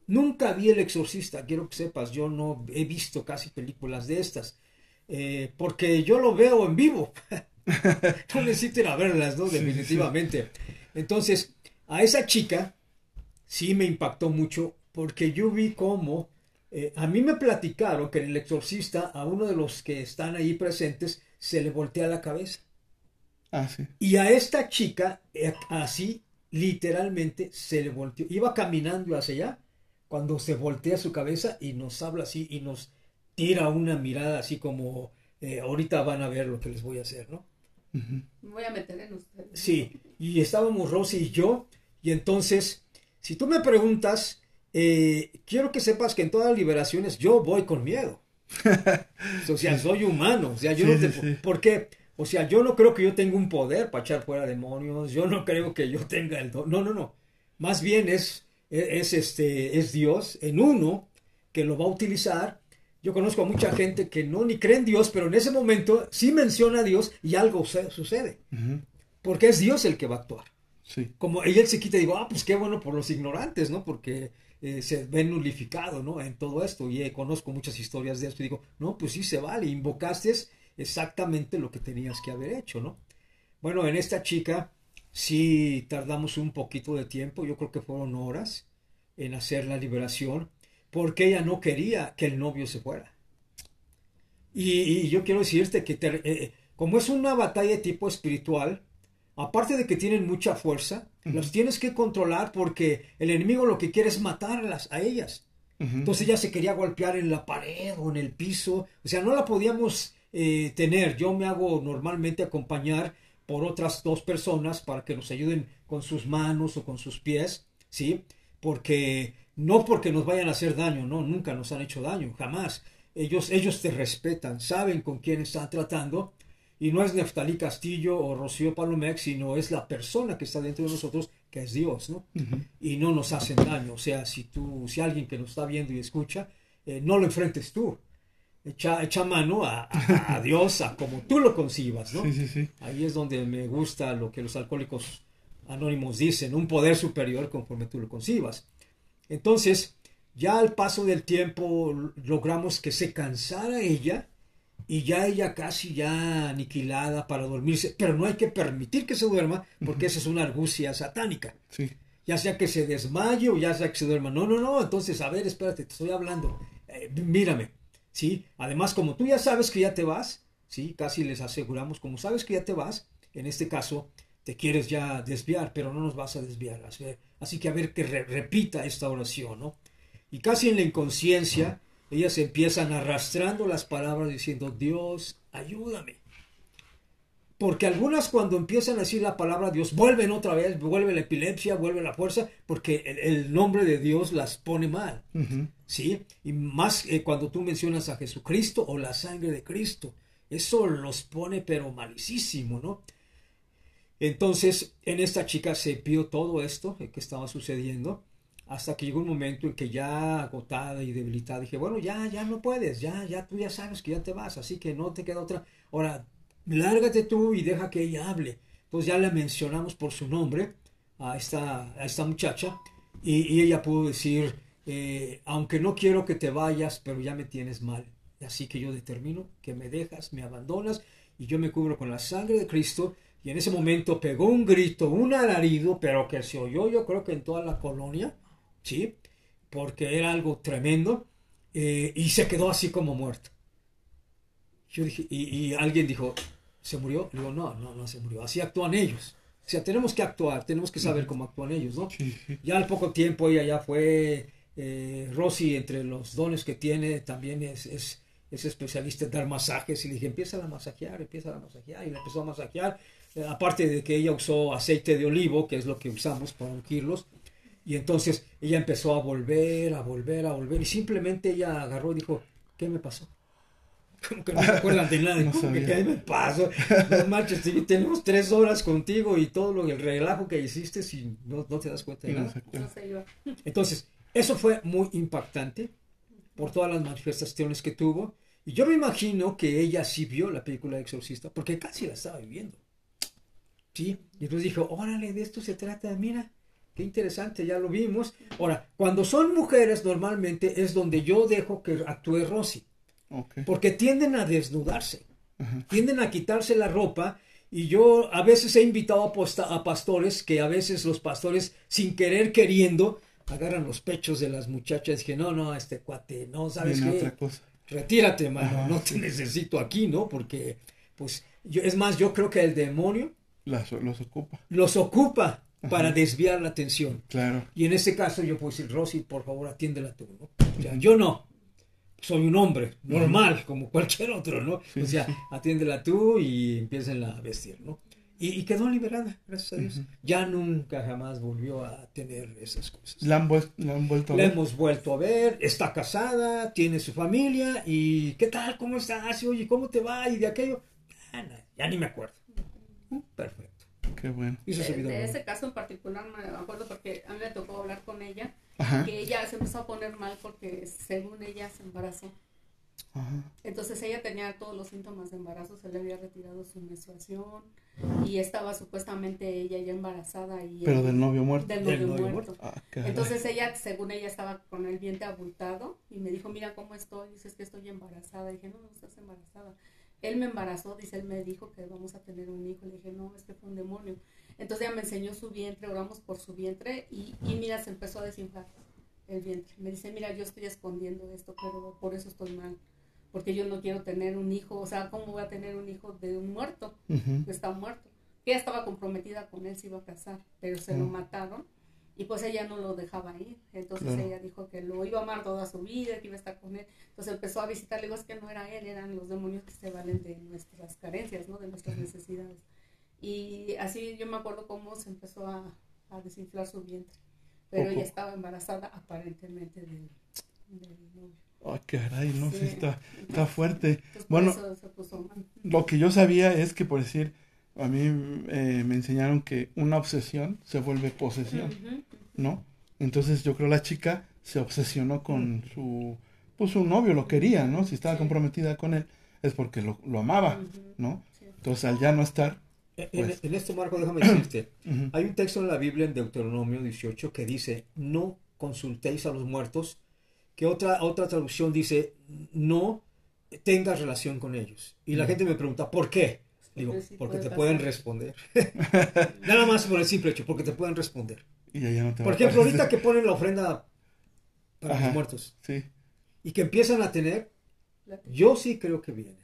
Nunca vi el exorcista, quiero que sepas, yo no he visto casi películas de estas, eh, porque yo lo veo en vivo. no necesito ir a verlas, ¿no? Sí, sí. Definitivamente. Entonces, a esa chica sí me impactó mucho porque yo vi cómo, eh, a mí me platicaron que en el exorcista a uno de los que están ahí presentes se le voltea la cabeza. Ah, sí. Y a esta chica, eh, así, literalmente, se le volteó. Iba caminando hacia allá, cuando se voltea su cabeza y nos habla así y nos tira una mirada así como, eh, ahorita van a ver lo que les voy a hacer, ¿no? Me voy a meter en ustedes. Sí, y estábamos Rosy y yo, y entonces, si tú me preguntas, eh, quiero que sepas que en todas las liberaciones yo voy con miedo. O sea, soy humano, o sea, yo Sí, no te... sí, sí. ¿Por qué? O sea, yo no creo que yo tenga un poder para echar fuera demonios, yo no creo que yo tenga el don, no, no, no. Más bien es, es, este, es Dios en uno que lo va a utilizar. Yo conozco a mucha gente que no ni cree en Dios, pero en ese momento sí menciona a Dios y algo sucede. Porque es Dios el que va a actuar. Sí. Como ella se quita y digo, ah, pues qué bueno por los ignorantes, ¿no? Porque eh, se ven nulificados, ¿no? En todo esto. Y eh, conozco muchas historias de esto y digo, no, pues sí se vale, invocaste exactamente lo que tenías que haber hecho, ¿no? Bueno, en esta chica sí tardamos un poquito de tiempo, yo creo que fueron horas en hacer la liberación, porque ella no quería que el novio se fuera. Y, y yo quiero decirte que te- eh, como es una batalla tipo espiritual, aparte de que tienen mucha fuerza, las tienes que controlar porque el enemigo lo que quiere es matarlas a ellas. Ujú. Entonces ella se quería golpear en la pared o en el piso. O sea, no la podíamos eh, tener. Yo me hago normalmente acompañar por otras dos personas para que nos ayuden con sus manos o con sus pies, ¿sí? Porque no porque nos vayan a hacer daño, no, nunca nos han hecho daño, jamás. Ellos, ellos te respetan, saben con quién están tratando. Y no es Neftalí Castillo o Rocío Palomex, sino es la persona que está dentro de nosotros, que es Dios, ¿no? y no nos hacen daño. O sea, si tú, si alguien que nos está viendo y escucha, eh, no lo enfrentes tú. Echa, echa mano a, a- a Dios, a como tú lo concibas, ¿no? Sí, sí, sí. Ahí es donde me gusta lo que los alcohólicos anónimos dicen, un poder superior conforme tú lo concibas. Entonces, ya al paso del tiempo logramos que se cansara ella y ya ella casi ya aniquilada para dormirse, pero no hay que permitir que se duerma porque esa es una argucia satánica Sí. ya sea que se desmaye o ya sea que se duerma. No, no, no, entonces, a ver, espérate, te estoy hablando. Eh, mírame, ¿sí? Además, como tú ya sabes que ya te vas, ¿sí? Casi les aseguramos, como sabes que ya te vas, en este caso, te quieres ya desviar, pero no nos vas a desviar. Así, así que a ver que re- repita esta oración, ¿no? Y casi en la inconsciencia, ellas empiezan arrastrando las palabras diciendo, Dios, ayúdame. Porque algunas cuando empiezan a decir la palabra Dios, vuelven otra vez, vuelve la epilepsia, vuelve la fuerza, porque el, el nombre de Dios las pone mal. ¿sí? Y más eh, cuando tú mencionas a Jesucristo o la sangre de Cristo, eso los pone pero malicísimo, ¿no? Entonces, en esta chica se vio todo esto eh, que estaba sucediendo, hasta que llegó un momento en que ya agotada y debilitada, dije, bueno, ya, ya no puedes, ya, ya tú ya sabes que ya te vas, así que no te queda otra. Ahora, lárgate tú y deja que ella hable. Entonces ya la mencionamos por su nombre a esta, a esta muchacha y, ella pudo decir, eh, aunque no quiero que te vayas, pero ya me tienes mal. Así que yo determino que me dejas, me abandonas y yo me cubro con la sangre de Cristo. Y en ese momento pegó un grito, un alarido, pero que se oyó yo creo que en toda la colonia, ¿sí? Porque era algo tremendo eh, y se quedó así como muerto. Yo dije, y alguien dijo, ¿se murió? Le digo, no, no, no se murió. Así actúan ellos. O sea, tenemos que actuar, tenemos que saber cómo actúan ellos, ¿no? Sí. Ya al poco tiempo ella ya fue, eh, Rosy, entre los dones que tiene, también es, es, es especialista en dar masajes. Y le dije, empieza a masajear, empieza a masajear. Y le empezó a masajear. Eh, aparte de que ella usó aceite de olivo, que es lo que usamos para ungirlos. Y entonces ella empezó a volver, a volver, a volver. Y simplemente ella agarró y dijo, ¿qué me pasó? Como que no se acuerdan de nada. No ¿Cómo que. ¿Qué me pasó? No manches, tenemos tres horas contigo y todo lo, el relajo que hiciste si no, no te das cuenta de nada. Entonces, eso fue muy impactante por todas las manifestaciones que tuvo. Y yo me imagino que ella sí vio la película Exorcista, porque casi la estaba viviendo. Sí, y entonces dijo, órale, de esto se trata, mira, qué interesante, ya lo vimos. Ahora, cuando son mujeres, normalmente es donde yo dejo que actúe Rosy, Porque tienden a desnudarse Ajá. tienden a quitarse la ropa y yo a veces he invitado a, posta- a pastores que a veces los pastores sin querer queriendo agarran los pechos de las muchachas y dije no no este cuate no sabes Viene qué otra cosa. retírate mano Ajá, no te necesito aquí no porque pues yo es más yo creo que el demonio Las, los ocupa. los ocupa para desviar la atención Claro. y en este caso yo puedo decir, Rosy, por favor, atiéndela tú, ¿no? O sea, yo no. Soy un hombre normal, como cualquier otro, ¿no? Sí, o sea, sí. atiéndela tú y empiecen a vestir, ¿no? Y, y quedó liberada, gracias a Dios. Ya nunca jamás volvió a tener esas cosas. La han, la han vuelto a La ver. hemos vuelto a ver, está casada, tiene su familia y ¿qué tal? ¿Cómo estás? Y, Oye, ¿cómo te va? Y de aquello, ya, na- ya ni me acuerdo. Perfecto. Qué bueno. Su De, de ese caso en particular me acuerdo porque a mí me tocó hablar con ella, Ajá. que ella se empezó a poner mal porque según ella se embarazó. Ajá. Entonces ella tenía todos los síntomas de embarazo, se le había retirado su menstruación y estaba supuestamente ella ya embarazada y Pero él- del novio muerto. del Del novio muerto. Ah. Entonces ella, según ella, estaba con el vientre abultado y me dijo, mira cómo estoy, dices que estoy embarazada. Y dije, no, no estás embarazada. Él me embarazó, dice, él me dijo que vamos a tener un hijo. Le dije, no, es que fue un demonio. Entonces ella me enseñó su vientre, oramos por su vientre y, y mira, se empezó a desinflar el vientre. Me dice, mira, yo estoy escondiendo esto, pero por eso estoy mal. Porque yo no quiero tener un hijo, o sea, ¿cómo voy a tener un hijo de un muerto? Que está muerto. Que ella estaba comprometida con él, se iba a casar, pero se lo Mm. mataron y pues ella no lo dejaba ir. Entonces Claro. ella dijo que lo iba a amar toda su vida, que iba a estar con él. Entonces empezó a visitar, le digo, es que no era él, eran los demonios que se valen de nuestras carencias, ¿no? De nuestras necesidades. Y así yo me acuerdo cómo se empezó a, a desinflar su vientre. Pero ella estaba embarazada aparentemente del, del novio. Caray, no Sí. sé, está, está fuerte. Entonces, por Bueno, eso se puso mal. lo que yo sabía es que, por decir, a mí eh, me enseñaron que una obsesión se vuelve posesión. ¿no? Entonces yo creo la chica se obsesionó con su, pues su novio, lo quería, ¿no? Si estaba Sí. comprometida con él es porque lo, lo amaba. ¿no? Entonces al ya no estar, En, Pues. en esto, Marco, déjame decirte. Hay un texto en la Biblia, en Deuteronomio 18, que dice, no consultéis a los muertos, que otra, otra traducción dice, no tengas relación con ellos. Y la gente me pregunta, ¿por qué? Digo, Porque sí porque puede te pasar. pueden responder. Nada más por el simple hecho, porque te pueden responder. y ya no te va Por ejemplo, aparecer. ahorita que ponen la ofrenda para Ajá. los muertos Sí, y que empiezan a tener, yo sí creo que vienen,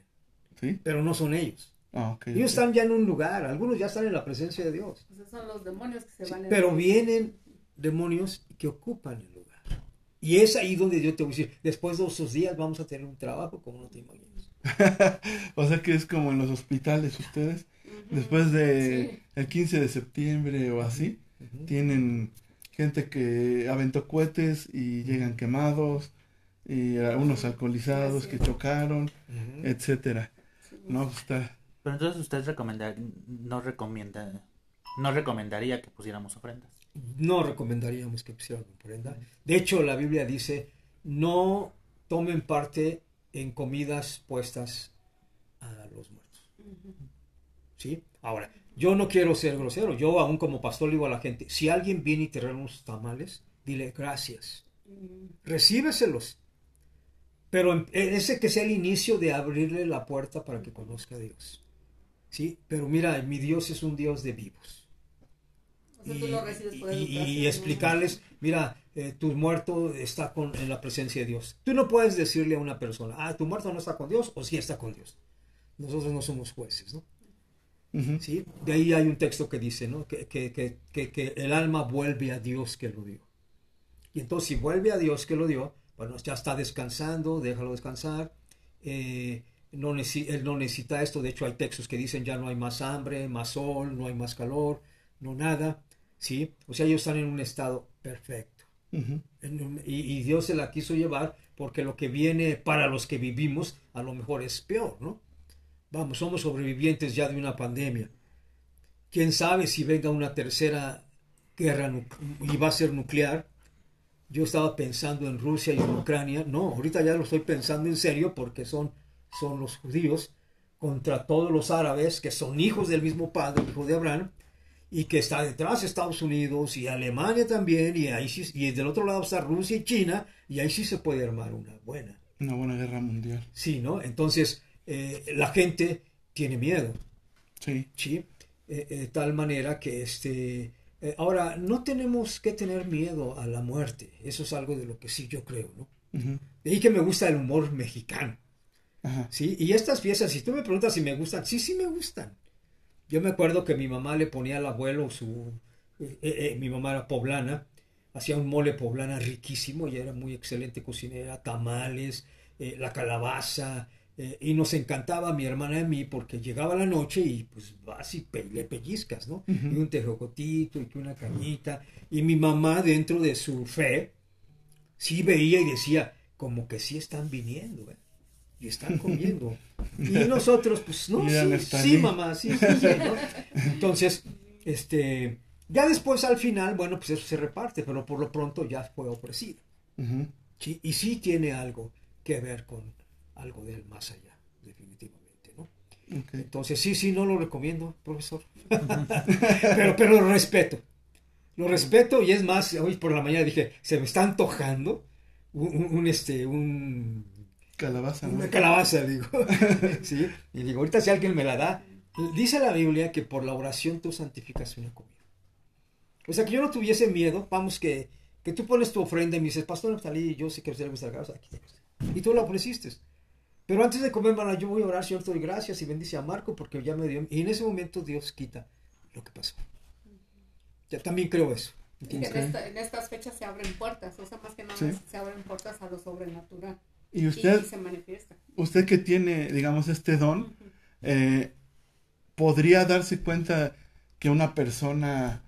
sí. pero no son ellos. Ah. Ellos están ya en un lugar, algunos ya están en la presencia de Dios. Pues esos son los demonios que se Sí, valen. pero vienen demonios que ocupan el lugar. Y es ahí donde yo te voy a decir, después de esos días vamos a tener un trabajo como no te imaginas. o sea que es como en los hospitales ustedes, después de Sí. el 15 de septiembre o así, tienen gente que aventó cohetes y llegan quemados, y algunos alcoholizados que chocaron, Ujú. etcétera. Sí. No, pues está, Pero entonces usted recomendar, no recomienda, no recomendaría que pusiéramos ofrendas. No recomendaríamos que pusieran ofrenda. De hecho, la Biblia dice, no tomen parte en comidas puestas a los muertos. ¿Sí? Ahora, yo no quiero ser grosero. Yo, aún como pastor, le digo a la gente, si alguien viene y te regala unos tamales, dile gracias. Recíbeselos. Pero em- ese que sea el inicio de abrirle la puerta para que conozca a Dios. ¿Sí? Pero mira, mi Dios es un Dios de vivos. O sea, tú lo recibes por y- y- educación, y explicarles, mira, eh, tu muerto está con, en la presencia de Dios. Tú no puedes decirle a una persona, ah, tu muerto no está con Dios o sí está con Dios. Nosotros no somos jueces, ¿no? ¿Sí? De ahí hay un texto que dice, ¿no? Que, que- que- que- que el alma vuelve a Dios que lo dio. Y entonces si vuelve a Dios que lo dio, bueno, ya está descansando, déjalo descansar. eh, no él no necesita esto, de hecho hay textos que dicen ya no hay más hambre, más sol, no hay más calor, no nada, ¿sí? O sea, ellos están en un estado perfecto. Un- y, y Dios se la quiso llevar porque lo que viene para los que vivimos a lo mejor es peor, ¿no? Vamos, somos sobrevivientes ya de una pandemia. ¿Quién sabe si venga una tercera guerra y va a ser nuclear? Yo estaba pensando en Rusia y en Ucrania. No, ahorita ya lo estoy pensando en serio porque son, son los judíos contra todos los árabes que son hijos del mismo padre, hijo de Abraham, y que está detrás Estados Unidos y Alemania también, y ahí sí, y del otro lado está Rusia y China, y ahí sí se puede armar una buena. Una buena guerra mundial. Sí, ¿no? Entonces, eh, la gente tiene miedo, Sí. ¿sí? Eh, eh, tal manera que este... ahora, no tenemos que tener miedo a la muerte, eso es algo de lo que sí yo creo, ¿no? De ahí que me gusta el humor mexicano. Ajá. ¿sí? Y estas piezas, si tú me preguntas si me gustan, sí, sí me gustan. Yo me acuerdo que mi mamá le ponía al abuelo su... eh, eh, mi mamá era poblana, hacía un mole poblana riquísimo, ella era muy excelente cocinera, tamales, eh, la calabaza, eh, y nos encantaba a mi hermana y a mí porque llegaba la noche y pues vas y pe- le pellizcas, ¿no? Y un tejocotito y una cañita. Y mi mamá dentro de su fe, sí veía y decía, como que sí están viniendo, ¿eh? Y están comiendo. Y nosotros, pues, no, sí, sí, mamá, sí, sí, sí, ¿no? Entonces, este, ya después al final, bueno, pues eso se reparte, pero por lo pronto ya fue ofrecido. Sí, y sí tiene algo que ver con algo del más allá, definitivamente, ¿no? Entonces, sí, sí, no lo recomiendo, profesor. pero, pero lo respeto. Lo respeto y es más, hoy por la mañana dije, se me está antojando un, un- un, este, un, Calabaza, ¿no? una calabaza, digo. ¿Sí? Y digo, ahorita si alguien me la da, dice la Biblia que por la oración tú santificas una comida. O sea, que yo no tuviese miedo, vamos, que, que tú pones tu ofrenda y me dices, Pastor Neftalí, yo sé que usted le gusta la aquí. Y tú la ofreciste. Pero antes de comer, hermana, yo voy a orar, Señor, te doy gracias y bendice a Marco porque ya me dio. Y en ese momento Dios quita lo que pasó. Ya también creo eso. Y que ¿entiendes? en, esta- en estas fechas se abren puertas, o sea, más que nada Sí. se abren puertas a lo sobrenatural. Y usted, y se manifiesta. usted que tiene, digamos, este don, eh, podría darse cuenta que una persona,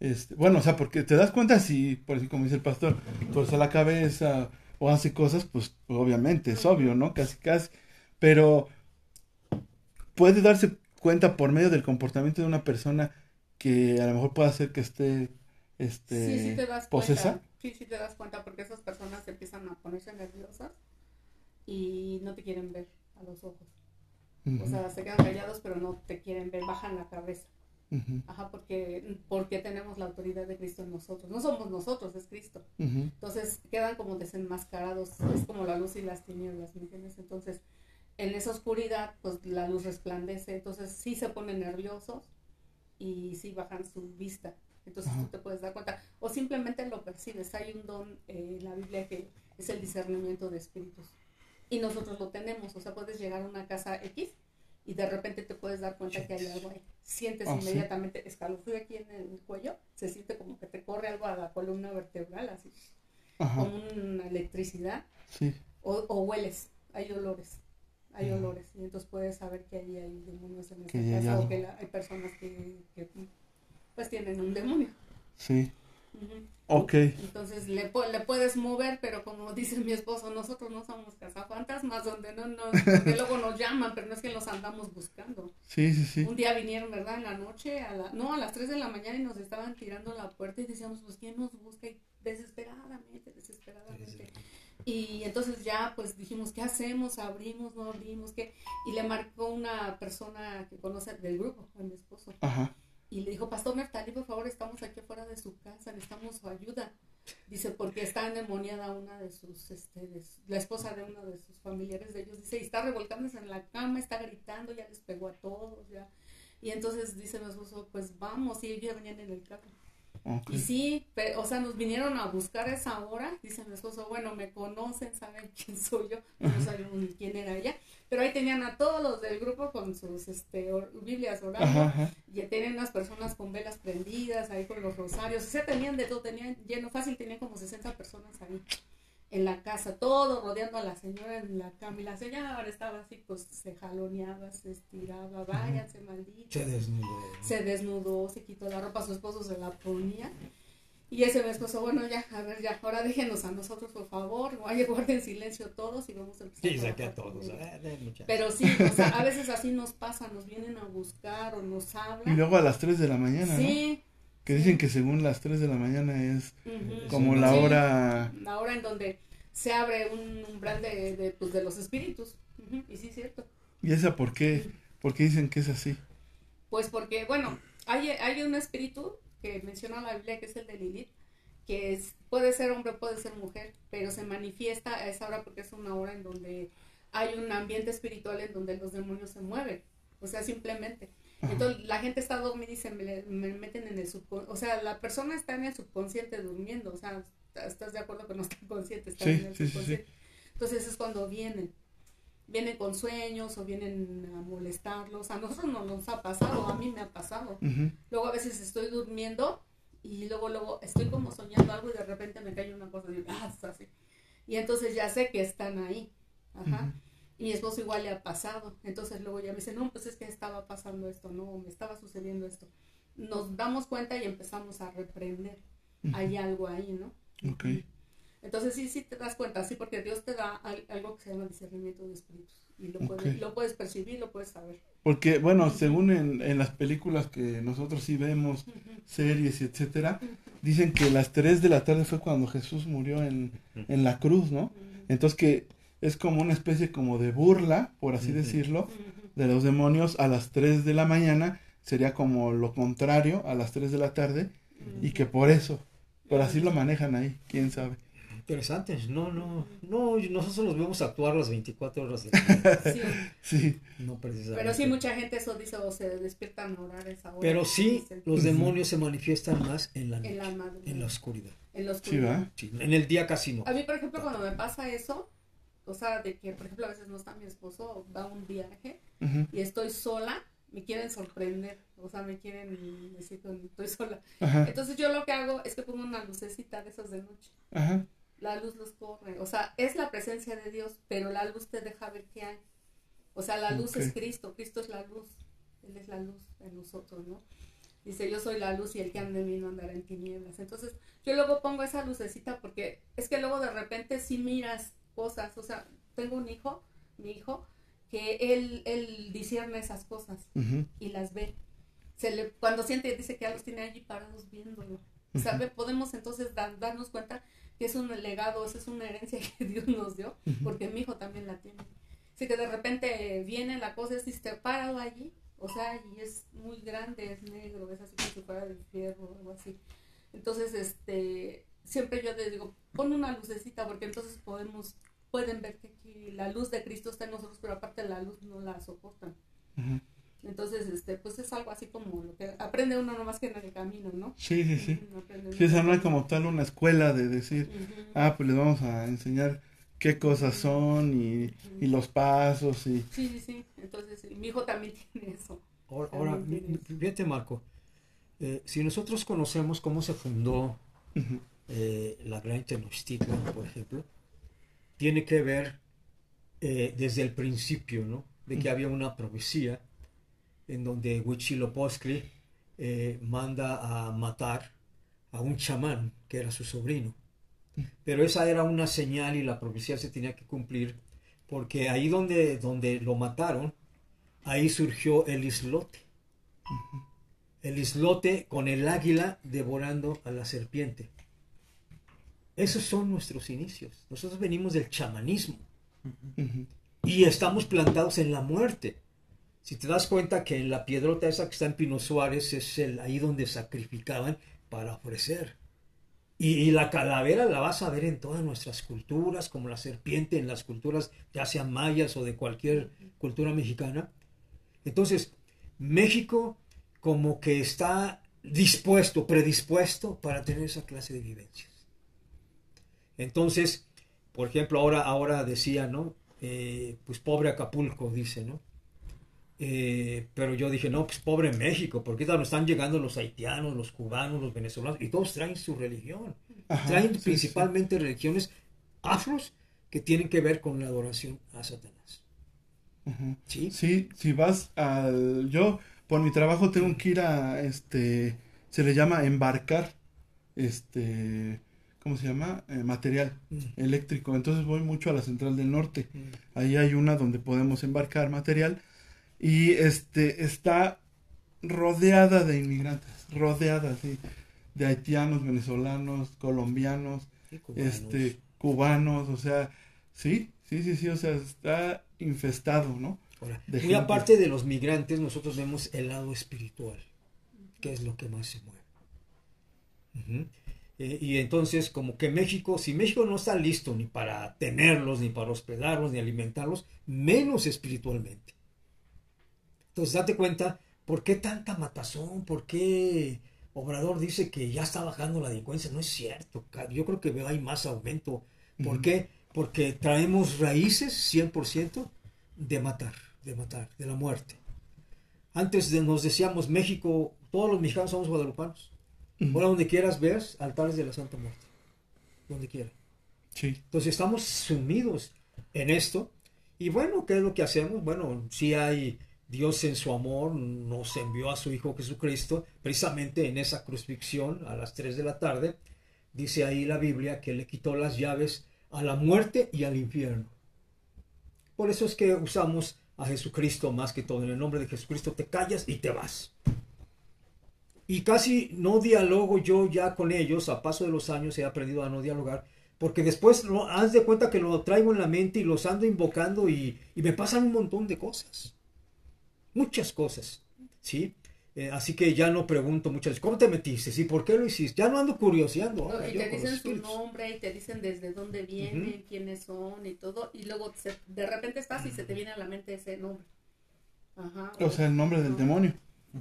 este, bueno, o sea, porque te das cuenta si, por decir como dice el pastor, torce la cabeza o hace cosas, pues obviamente, es obvio, ¿no? Casi, casi. Pero puede darse cuenta por medio del comportamiento de una persona que a lo mejor puede hacer que esté, este, sí, sí te das posesa. cuenta. Sí, sí te das cuenta porque esas personas empiezan a ponerse nerviosas y no te quieren ver a los ojos. O sea, se quedan callados pero no te quieren ver, bajan la cabeza. Ajá, porque, porque tenemos la autoridad de Cristo en nosotros. No somos nosotros, es Cristo. Entonces quedan como desenmascarados, es como la luz y las tinieblas, ¿me entiendes? Entonces, en esa oscuridad, pues la luz resplandece, entonces sí se ponen nerviosos y sí bajan su vista. Entonces Ajá. tú te puedes dar cuenta, o simplemente lo percibes. Hay un don eh, en la Biblia que es el discernimiento de espíritus. Y nosotros lo tenemos, o sea, puedes llegar a una casa X y de repente te puedes dar cuenta que hay algo ahí. Sientes Ah, ¿sí? inmediatamente escalofrío aquí en el cuello, se siente como que te corre algo a la columna vertebral, así Ajá, como una electricidad sí. o, o hueles, hay olores, hay olores y entonces puedes saber que ahí hay demonios en esa casa o que la- hay personas que, que, pues tienen un demonio. Sí. Ok. Entonces le, pu- le puedes mover, pero como dice mi esposo, nosotros no somos cazafantasmas donde no nos, que luego nos llaman, pero no es que los andamos buscando. Sí, sí, sí. Un día vinieron, ¿verdad? En la noche, a la, no, a las 3 de la mañana y nos estaban tirando la puerta y decíamos, pues, ¿quién nos busca? Y desesperadamente, desesperadamente. Y entonces ya, pues, dijimos, ¿qué hacemos? ¿Abrimos? ¿No abrimos? ¿Qué? Y le marcó una persona que conoce del grupo, a mi esposo. Ajá. Y le dijo, Pastor Neftali, por favor, estamos aquí afuera de su casa, necesitamos su ayuda. Dice, porque está endemoniada una de sus, este, la esposa de uno de sus familiares de ellos. Dice, y está revolcándose en la cama, está gritando, ya les pegó a todos, ya. Y entonces dice mi esposo, pues vamos, y ellos ya venían en el carro. Y sí, o sea, nos vinieron a buscar a esa hora. Dice mi esposo, bueno, me conocen, saben quién soy yo. No sabíamos ni quién era ella. Pero ahí tenían a todos los del grupo con sus este, or- Biblias orando. Ajá, ajá. Y tenían unas personas con velas prendidas ahí con los rosarios. O sea, tenían de todo, tenían lleno fácil, tenían como 60 personas ahí en la casa, todo rodeando a la señora en la cama. Y la señora estaba así, pues se jaloneaba, se estiraba, váyanse malditos Se desnudó. se desnudó, se quitó la ropa, su esposo se la ponía. Y ese mi esposo, bueno, ya, a ver, ya, ahora déjenos a nosotros, por favor, vaya, guarden silencio todos y vamos a empezar. Sí, saqué a todos. eh, Pero sí, o sea, a veces así nos pasa, nos vienen a buscar o nos Y hablan. luego a las 3 de la mañana, ¿no? Que dicen que según las 3 de la mañana es como la Sí, hora... La hora en donde se abre un umbral de, de, pues, de los espíritus. Ujú, Y sí, es cierto. ¿Y esa por qué? ¿Por qué dicen que es así? Pues porque, bueno, hay, hay un espíritu que menciona la Biblia que es el de Lilith, que es, puede ser hombre, puede ser mujer, pero se manifiesta a esa hora porque es una hora en donde hay un ambiente espiritual en donde los demonios se mueven, o sea, simplemente. Entonces la gente está dormida y se me, me meten en el subconsciente, o sea, la persona está en el subconsciente durmiendo, o sea, ¿estás de acuerdo que no está consciente? Está Sí, en el sí, sí, sí. subconsciente. Entonces es cuando vienen vienen con sueños o vienen a molestarlos. A nosotros no nos ha pasado, a mí me ha pasado. Luego a veces estoy durmiendo y luego luego estoy como soñando algo y de repente me cae una cosa y digo, ah, está así. Y entonces ya sé que están ahí. Ajá. Y mi esposo igual le ha pasado. Entonces luego ya me dice, no, pues es que estaba pasando esto, no, me estaba sucediendo esto. Nos damos cuenta y empezamos a reprender. Hay algo ahí, ¿no? Ok. Entonces sí, sí te das cuenta, sí, porque Dios te da al- algo que se llama discernimiento de espíritus. Y lo, puedes, lo puedes percibir, lo puedes saber. Porque, bueno, según en, en las películas que nosotros sí vemos, Ujú. series y etcétera, dicen que las 3 de la tarde fue cuando Jesús murió en, en la cruz, ¿no? Entonces que es como una especie como de burla, por así Ujú. decirlo, Ujú. de los demonios a las 3 de la mañana, sería como lo contrario a las 3 de la tarde, y que por eso, por así lo manejan ahí, quién sabe. Interesante. No, no, no, nosotros los vemos actuar las 24 horas del día. Sí, Sí, No precisamente. pero sí, mucha gente eso dice, o se despiertan a orar esa hora. Pero sí, los demonios se manifiestan más en la noche, En la en la oscuridad. En la sí, oscuridad. ¿verdad? Sí, en el día casi no. A mí, por ejemplo, cuando me pasa eso, o sea, de que, por ejemplo, a veces no está mi esposo, va a un viaje y estoy sola, me quieren sorprender, o sea, me quieren decir que estoy sola. Ajá, Entonces yo lo que hago es que pongo una lucecita de esas de noche. ajá, La luz los corre, o sea, es la presencia de Dios, pero la luz te deja ver qué hay. O sea, la luz es Cristo, Cristo es la luz, Él es la luz en nosotros, ¿no? Dice, yo soy la luz y el que ande en mí no andará en tinieblas. Entonces, yo luego pongo esa lucecita porque es que luego de repente sí miras cosas, o sea, tengo un hijo, mi hijo, que él, él discierne esas cosas ujú, y las ve. Se le, cuando siente, dice que ya los tiene allí parados viéndolo. O sea, Ujú. ve- podemos entonces da- darnos cuenta que es un legado, esa es una herencia que Dios nos dio, Ujú. porque mi hijo también la tiene. Así que de repente viene la cosa, es está parado allí, o sea, y es muy grande, es negro, es así como si fuera de fierro o algo así. Entonces, este, siempre yo le digo, pon una lucecita, porque entonces podemos, pueden ver que aquí la luz de Cristo está en nosotros, pero aparte la luz no la soportan. ujú. Entonces, este, pues es algo así como lo que aprende uno nomás que en el camino, ¿no? Sí, sí, sí. Aprende Sí, esa no hay como tal una escuela de decir, Ujú. ah, pues les vamos a enseñar qué cosas son y, y los pasos y... Sí, sí, sí. Entonces, mi hijo también tiene eso. Ahora, ahora, fíjate Marco, eh, si nosotros conocemos cómo se fundó eh, la Gran Tenochtitlan, por ejemplo, tiene que ver eh, desde el principio, ¿no? De que había una profecía en donde Huitzilopochtli eh, manda a matar a un chamán que era su sobrino. Pero esa era una señal y la profecía se tenía que cumplir porque ahí donde, donde lo mataron, ahí surgió el islote. El islote con el águila devorando a la serpiente. Esos son nuestros inicios. Nosotros venimos del chamanismo y estamos plantados en la muerte. Si te das cuenta que en la piedrota esa que está en Pino Suárez es el, ahí donde sacrificaban para ofrecer. Y, y la calavera la vas a ver en todas nuestras culturas, como la serpiente en las culturas, ya sean mayas o de cualquier cultura mexicana. Entonces, México como que está dispuesto, predispuesto para tener esa clase de vivencias. Entonces, por ejemplo, ahora, ahora decía, ¿no? Eh, pues pobre Acapulco, dice, ¿no? Eh, pero yo dije, no, pues pobre México, porque están llegando los haitianos, los cubanos, los venezolanos, y todos traen su religión. Ajá, traen sí, principalmente religiones afros que tienen que ver con la adoración a Satanás. ¿Sí? Sí, si vas al... Yo, por mi trabajo, tengo que ir a, este, se le llama embarcar, este, ¿cómo se llama? Eh, material Mm. eléctrico. Entonces voy mucho a la Central del Norte. Mm. Ahí hay una donde podemos embarcar material y este está rodeada de inmigrantes, rodeada sí, de haitianos, venezolanos, colombianos, cubanos. este, cubanos, o sea, sí, sí, sí, sí, o sea, está infestado, ¿no? Ahora, muy gente. aparte de los migrantes, nosotros vemos el lado espiritual, que es lo que más se mueve. Eh, y entonces, como que México, si México no está listo ni para tenerlos, ni para hospedarlos, ni alimentarlos, menos espiritualmente. Entonces, date cuenta, ¿por qué tanta matazón? ¿Por qué Obrador dice que ya está bajando la delincuencia? No es cierto. Yo creo que hay más aumento. ¿Por qué? Porque traemos raíces 100% de matar, de matar, de la muerte. Antes de, nos decíamos México, todos los mexicanos somos guadalupanos. Ahora donde quieras ves altares de la Santa Muerte. Donde quiera. Sí, Entonces estamos sumidos en esto. Y bueno, ¿qué es lo que hacemos? Bueno, si hay Dios en su amor, nos envió a su Hijo Jesucristo, precisamente en esa crucifixión a las 3 de la tarde, dice ahí la Biblia que le quitó las llaves a la muerte y al infierno. Por eso es que usamos a Jesucristo más que todo. En el nombre de Jesucristo te callas y te vas. Y casi no dialogo yo ya con ellos, a paso de los años he aprendido a no dialogar, porque después lo, haz de cuenta que lo traigo en la mente y los ando invocando y, y me pasan un montón de cosas. Muchas cosas, ¿sí? Eh, así que ya no pregunto muchas veces, ¿cómo te metiste? ¿Sí? ¿Por qué lo hiciste? Ya no ando curioseando. No, ahora y yo te dicen su nombre y te dicen desde dónde vienen, quiénes son y todo, y luego se- de repente estás y se te viene a la mente ese nombre. Ajá. o sea, el nombre del demonio.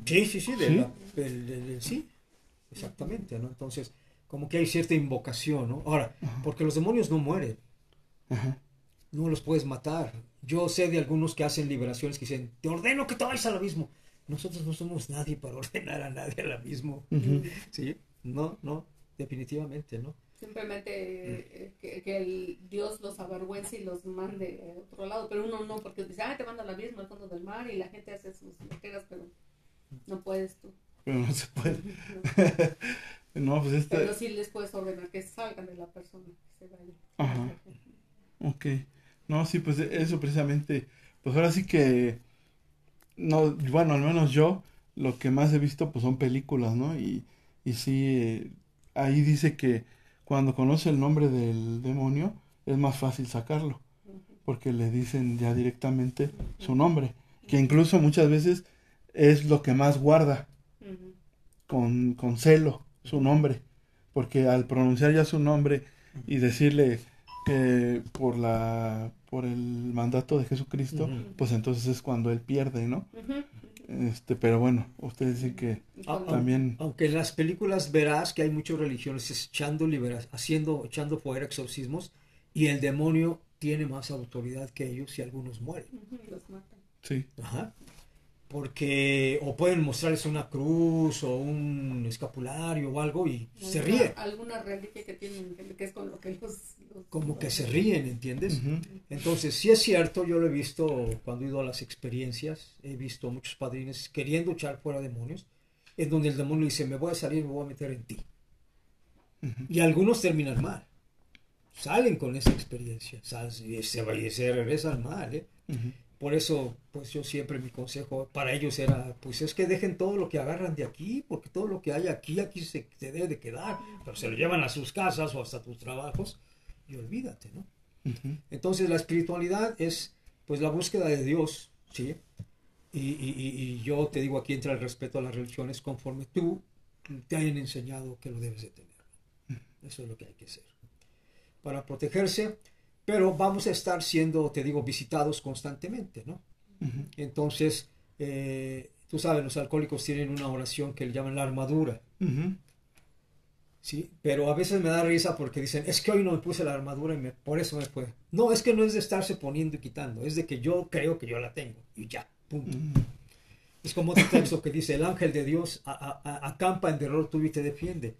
Sí, sí, sí, de ¿Sí? la- del- del- del- sí, exactamente, ¿no? Entonces, como que hay cierta invocación, ¿no? Ahora, porque los demonios no mueren, Ajá. no los puedes matar. Yo sé de algunos que hacen liberaciones que dicen, te ordeno que te vayas al abismo. Nosotros no somos nadie para ordenar a nadie al abismo. Ujú. ¿Sí? No, no, definitivamente, ¿no? Simplemente eh, que, que el Dios los avergüence y los mande a otro lado, pero uno no, porque dice, ah, te manda al abismo, al fondo del mar, y la gente hace sus loqueras, pero no puedes tú. Pero no se puede. No. no, pues este... Pero sí les puedes ordenar que salgan de la persona, que se vayan. Ajá. Ok. No, sí, pues eso precisamente. Pues ahora sí que. No, bueno, al menos yo lo que más he visto pues son películas, ¿no? Y, y sí, eh, ahí dice que cuando conoce el nombre del demonio es más fácil sacarlo, porque le dicen ya directamente su nombre, que incluso muchas veces es lo que más guarda con, con celo su nombre, porque al pronunciar ya su nombre y decirle que por la por el mandato de Jesucristo, pues entonces es cuando él pierde, ¿no? Este, pero bueno, ustedes dicen que Ah, también Aunque en las películas verás que hay muchas religiones echando libera- haciendo, echando fuera exorcismos y el demonio tiene más autoridad que ellos y algunos mueren. Ujú, los matan. sí, Ajá. Porque o pueden mostrarles una cruz o un escapulario o algo y se ríen. Alguna reliquia que tienen, que- es con lo que los... los- Como que se ríen, ¿entiendes? Entonces, sí es cierto, yo lo he visto cuando he ido a las experiencias, he visto muchos padrines queriendo echar fuera demonios, en donde el demonio dice, me voy a salir, me voy a meter en ti. ujú. Y algunos terminan mal. Salen con esa experiencia. sal- y se, se regresan mal. ¿eh? Por eso, pues yo siempre mi consejo para ellos era, pues es que dejen todo lo que agarran de aquí, porque todo lo que hay aquí, aquí se, se debe de quedar. Pero se lo llevan a sus casas o hasta tus trabajos y olvídate, ¿no? Entonces la espiritualidad es pues la búsqueda de Dios, ¿sí? Y- y- y yo te digo, aquí entra el respeto a las religiones conforme tú te hayan enseñado que lo debes de tener. Eso es lo que hay que hacer. Para protegerse, pero vamos a estar siendo, te digo, visitados constantemente, ¿no? Entonces, eh, tú sabes, los alcohólicos tienen una oración que le llaman la armadura. Sí, pero a veces me da risa porque dicen, es que hoy no me puse la armadura y me- por eso me fue. No, es que no es de estarse poniendo y quitando, es de que yo creo que yo la tengo y ya, punto. Es como otro texto que dice, el ángel de Dios a- a- a- acampa en derror tuyo y te defiende.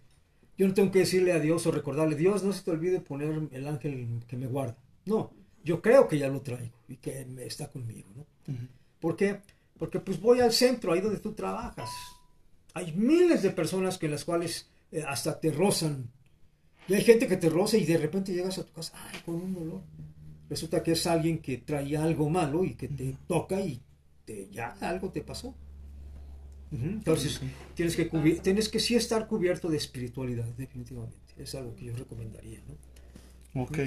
Yo no tengo que decirle a Dios o recordarle, Dios, no se te olvide poner el ángel que me guarda. No, yo creo que ya lo traigo y que me está conmigo, ¿no? ¿Por qué? Porque pues voy al centro, ahí donde tú trabajas. Hay miles de personas que las cuales eh, hasta te rozan. Y hay gente que te roza y de repente llegas a tu casa, ay, con un dolor. Resulta que es alguien que trae algo malo y que te toca y te, ya algo te pasó. Entonces, tienes que, tienes que sí estar cubierto de espiritualidad, definitivamente. Es algo que yo recomendaría, ¿no? Ok.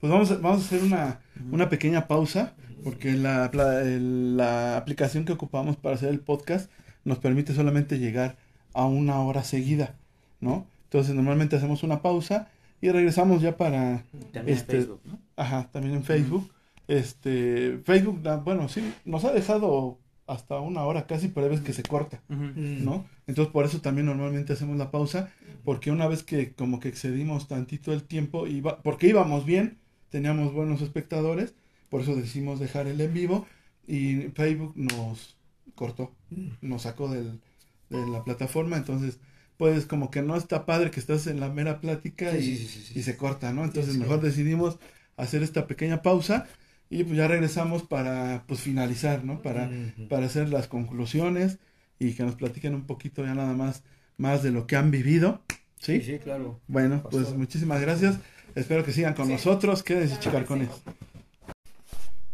Pues vamos a, vamos a hacer una, una pequeña pausa, porque la, la aplicación que ocupamos para hacer el podcast nos permite solamente llegar a una hora seguida, ¿no? Entonces normalmente hacemos una pausa y regresamos ya para... También Este, en Facebook, ¿no? Ajá, también en Facebook. Este, Facebook, bueno, sí, nos ha dejado hasta una hora casi, pero hay veces que se corta. Ujú. ¿no? Entonces por eso también normalmente hacemos la pausa, porque una vez que como que excedimos tantito el tiempo, iba, porque íbamos bien, teníamos buenos espectadores, por eso decidimos dejar el en vivo y Facebook nos cortó, nos sacó del, de la plataforma, entonces pues como que no está padre que estás en la mera plática Sí, y, sí, sí, sí, sí. y se corta, ¿no? Entonces Sí, mejor decidimos hacer esta pequeña pausa y pues ya regresamos para pues finalizar, ¿no? Para para hacer las conclusiones y que nos platiquen un poquito ya nada más más de lo que han vivido. ¿Sí? Sí, sí, claro. Bueno, pues muchísimas gracias. Espero que sigan con Sí. nosotros. Quédense Claro chicarcones. sí.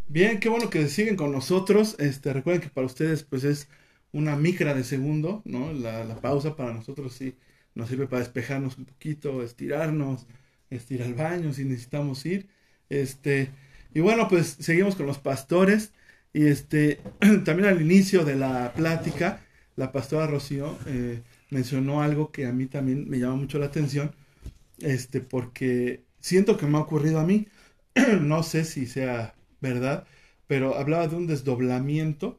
Bien, qué bueno que siguen con nosotros. Este, recuerden que para ustedes pues es una micra de segundo, ¿no? La, la pausa para nosotros sí nos sirve para despejarnos un poquito, estirarnos, ir al baño si necesitamos ir. Este, y bueno, pues seguimos con los pastores. Y este, también al inicio de la plática, la pastora Rocío eh, mencionó algo que a mí también me llama mucho la atención. Este, porque siento que me ha ocurrido a mí. no sé si sea verdad, pero hablaba de un desdoblamiento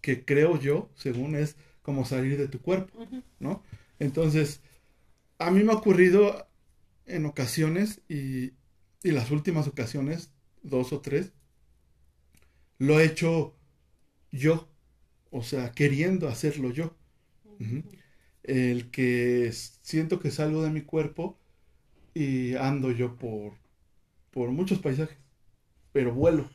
que creo yo, según es como salir de tu cuerpo. ¿no? Entonces, a mí me ha ocurrido en ocasiones y, y las últimas ocasiones, dos o tres, lo he hecho yo, o sea, queriendo hacerlo yo. El que siento que salgo de mi cuerpo y ando yo por, por muchos paisajes, pero vuelo,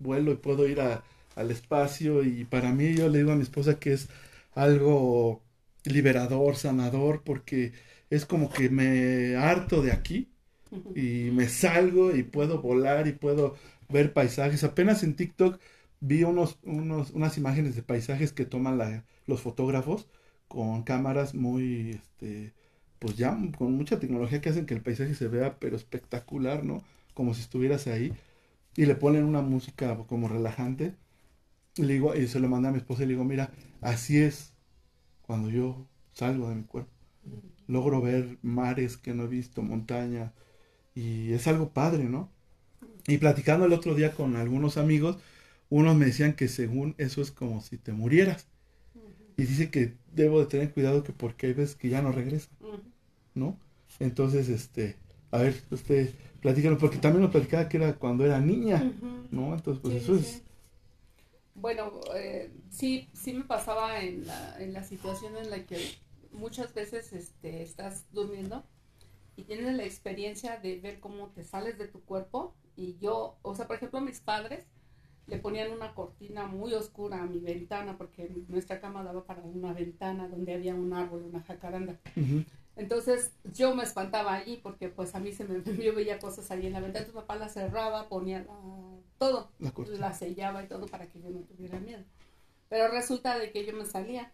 vuelo y puedo ir a- al espacio y para mí yo le digo a mi esposa que es algo liberador, sanador, porque es como que me harto de aquí. Y me salgo y puedo volar y puedo ver paisajes. Apenas en TikTok vi unos, unos, unas imágenes de paisajes que toman los fotógrafos con cámaras muy, este, pues ya con mucha tecnología que hacen que el paisaje se vea pero espectacular, ¿no? Como si estuvieras ahí. Y le ponen una música como relajante. Le digo, y se lo mandé a mi esposa y le digo, mira, así es cuando yo salgo de mi cuerpo. Logro ver mares que no he visto, montañas, y es algo padre, ¿no? Y platicando el otro día con algunos amigos, unos me decían que según eso es como si te murieras. Y dice que debo de tener cuidado que porque hay veces que ya no regresa. ¿no? Entonces, este, a ver, usted, platícanos, porque también nos platicaba que era cuando era niña. ¿no? Entonces, pues Sí, eso sí. es... Bueno, eh, sí, sí me pasaba en la, en la situación en la que muchas veces este, estás durmiendo y tienes la experiencia de ver cómo te sales de tu cuerpo y yo, o sea, por ejemplo, mis padres le ponían una cortina muy oscura a mi ventana porque nuestra cama daba para una ventana donde había un árbol, una jacaranda. Entonces yo me espantaba allí porque pues a mí se me yo veía cosas ahí en la ventana, entonces papá la cerraba, ponía la- todo, la la sellaba y todo para que yo no tuviera miedo. Pero resulta de que yo me salía.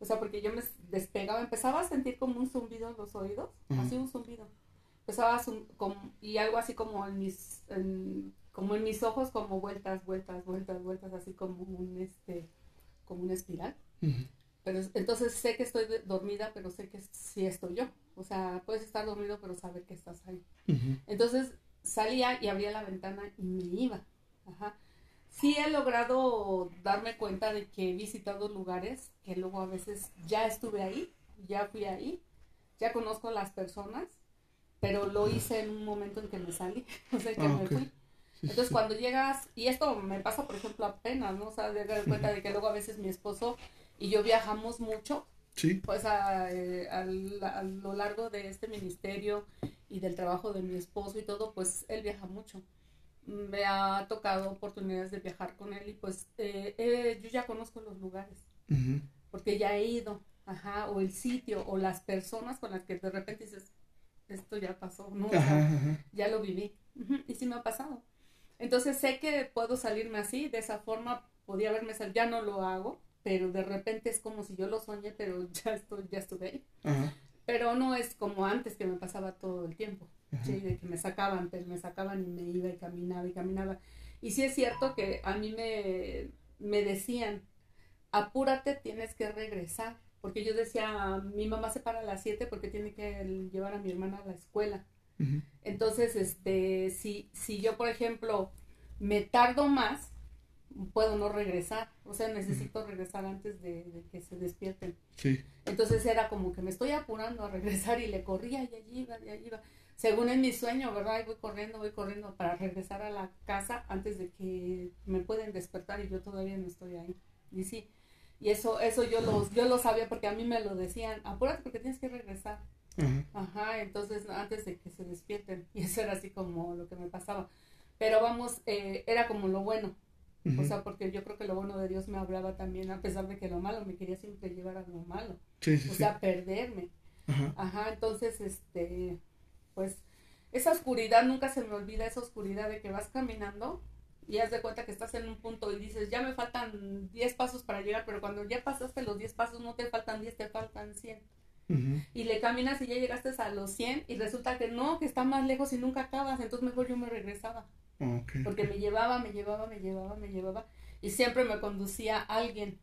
O sea, porque yo me despegaba, empezaba a sentir como un zumbido en los oídos, Ujú. así un zumbido. Empezaba a zum- como- y algo así como en mis en- como en mis ojos como vueltas, vueltas, vueltas, vueltas, así como un este como una espiral. Ujú, Pero es- entonces sé que estoy dormida, pero sé que sí estoy yo. O sea, puedes estar dormido, pero saber que estás ahí. ujú, Entonces salía y abría la ventana y me iba. Ajá. Sí he logrado darme cuenta de que he visitado lugares que luego a veces ya estuve ahí, ya fui ahí, ya conozco a las personas, pero lo hice en un momento en que me salí, o sea, que Ah, me fui. Sí, Entonces sí. cuando llegas, y esto me pasa por ejemplo apenas, ¿no? O sea, de dar cuenta de que luego a veces mi esposo y yo viajamos mucho, Sí, pues a, eh, a lo largo de este ministerio y del trabajo de mi esposo y todo, pues él viaja mucho. Me ha tocado oportunidades de viajar con él y pues eh, eh, yo ya conozco los lugares, porque ya he ido, ajá, o el sitio, o las personas con las que de repente dices, esto ya pasó, ¿no? Ajá, ya lo viví. Y sí me ha pasado. Entonces sé que puedo salirme así, de esa forma podía haberme salido, ya no lo hago, pero de repente es como si yo lo soñé, pero ya estoy, ya estuve ahí. Ajá, Pero no es como antes que me pasaba todo el tiempo. ¿Sí? de que me sacaban, pero me sacaban y me iba y caminaba y caminaba. Y sí es cierto que a mí me, me decían, apúrate, tienes que regresar. Porque yo decía, mi mamá se para a las 7 porque tiene que llevar a mi hermana a la escuela. Entonces, este, si, si yo, por ejemplo, me tardo más, puedo no regresar. O sea, necesito regresar antes de, de que se despierten. sí, Entonces era como que me estoy apurando a regresar y le corría y allí iba, y allí iba. Según en mi sueño, ¿verdad? Y voy corriendo, voy corriendo para regresar a la casa antes de que me pueden despertar y yo todavía no estoy ahí. Y sí, y eso, eso yo lo, yo lo sabía porque a mí me lo decían, apúrate porque tienes que regresar. ajá, Ajá, entonces antes de que se despierten. Y eso era así como lo que me pasaba. Pero vamos, eh, era como lo bueno. ujú. O sea, porque yo creo que lo bueno de Dios me hablaba también, a pesar de que lo malo me quería siempre llevar a lo malo. sí, sí, O sí. sea, perderme. Ajá, Ajá, entonces, este, pues, esa oscuridad, nunca se me olvida esa oscuridad de que vas caminando y haz de cuenta que estás en un punto y dices, ya me faltan 10 pasos para llegar, pero cuando ya pasaste los 10 pasos no te faltan 10, te faltan 100 ujú, y le caminas y ya llegaste a los 100 y resulta que no, que está más lejos y nunca acabas, entonces mejor yo me regresaba, porque me llevaba, me llevaba, me llevaba, me llevaba y siempre me conducía alguien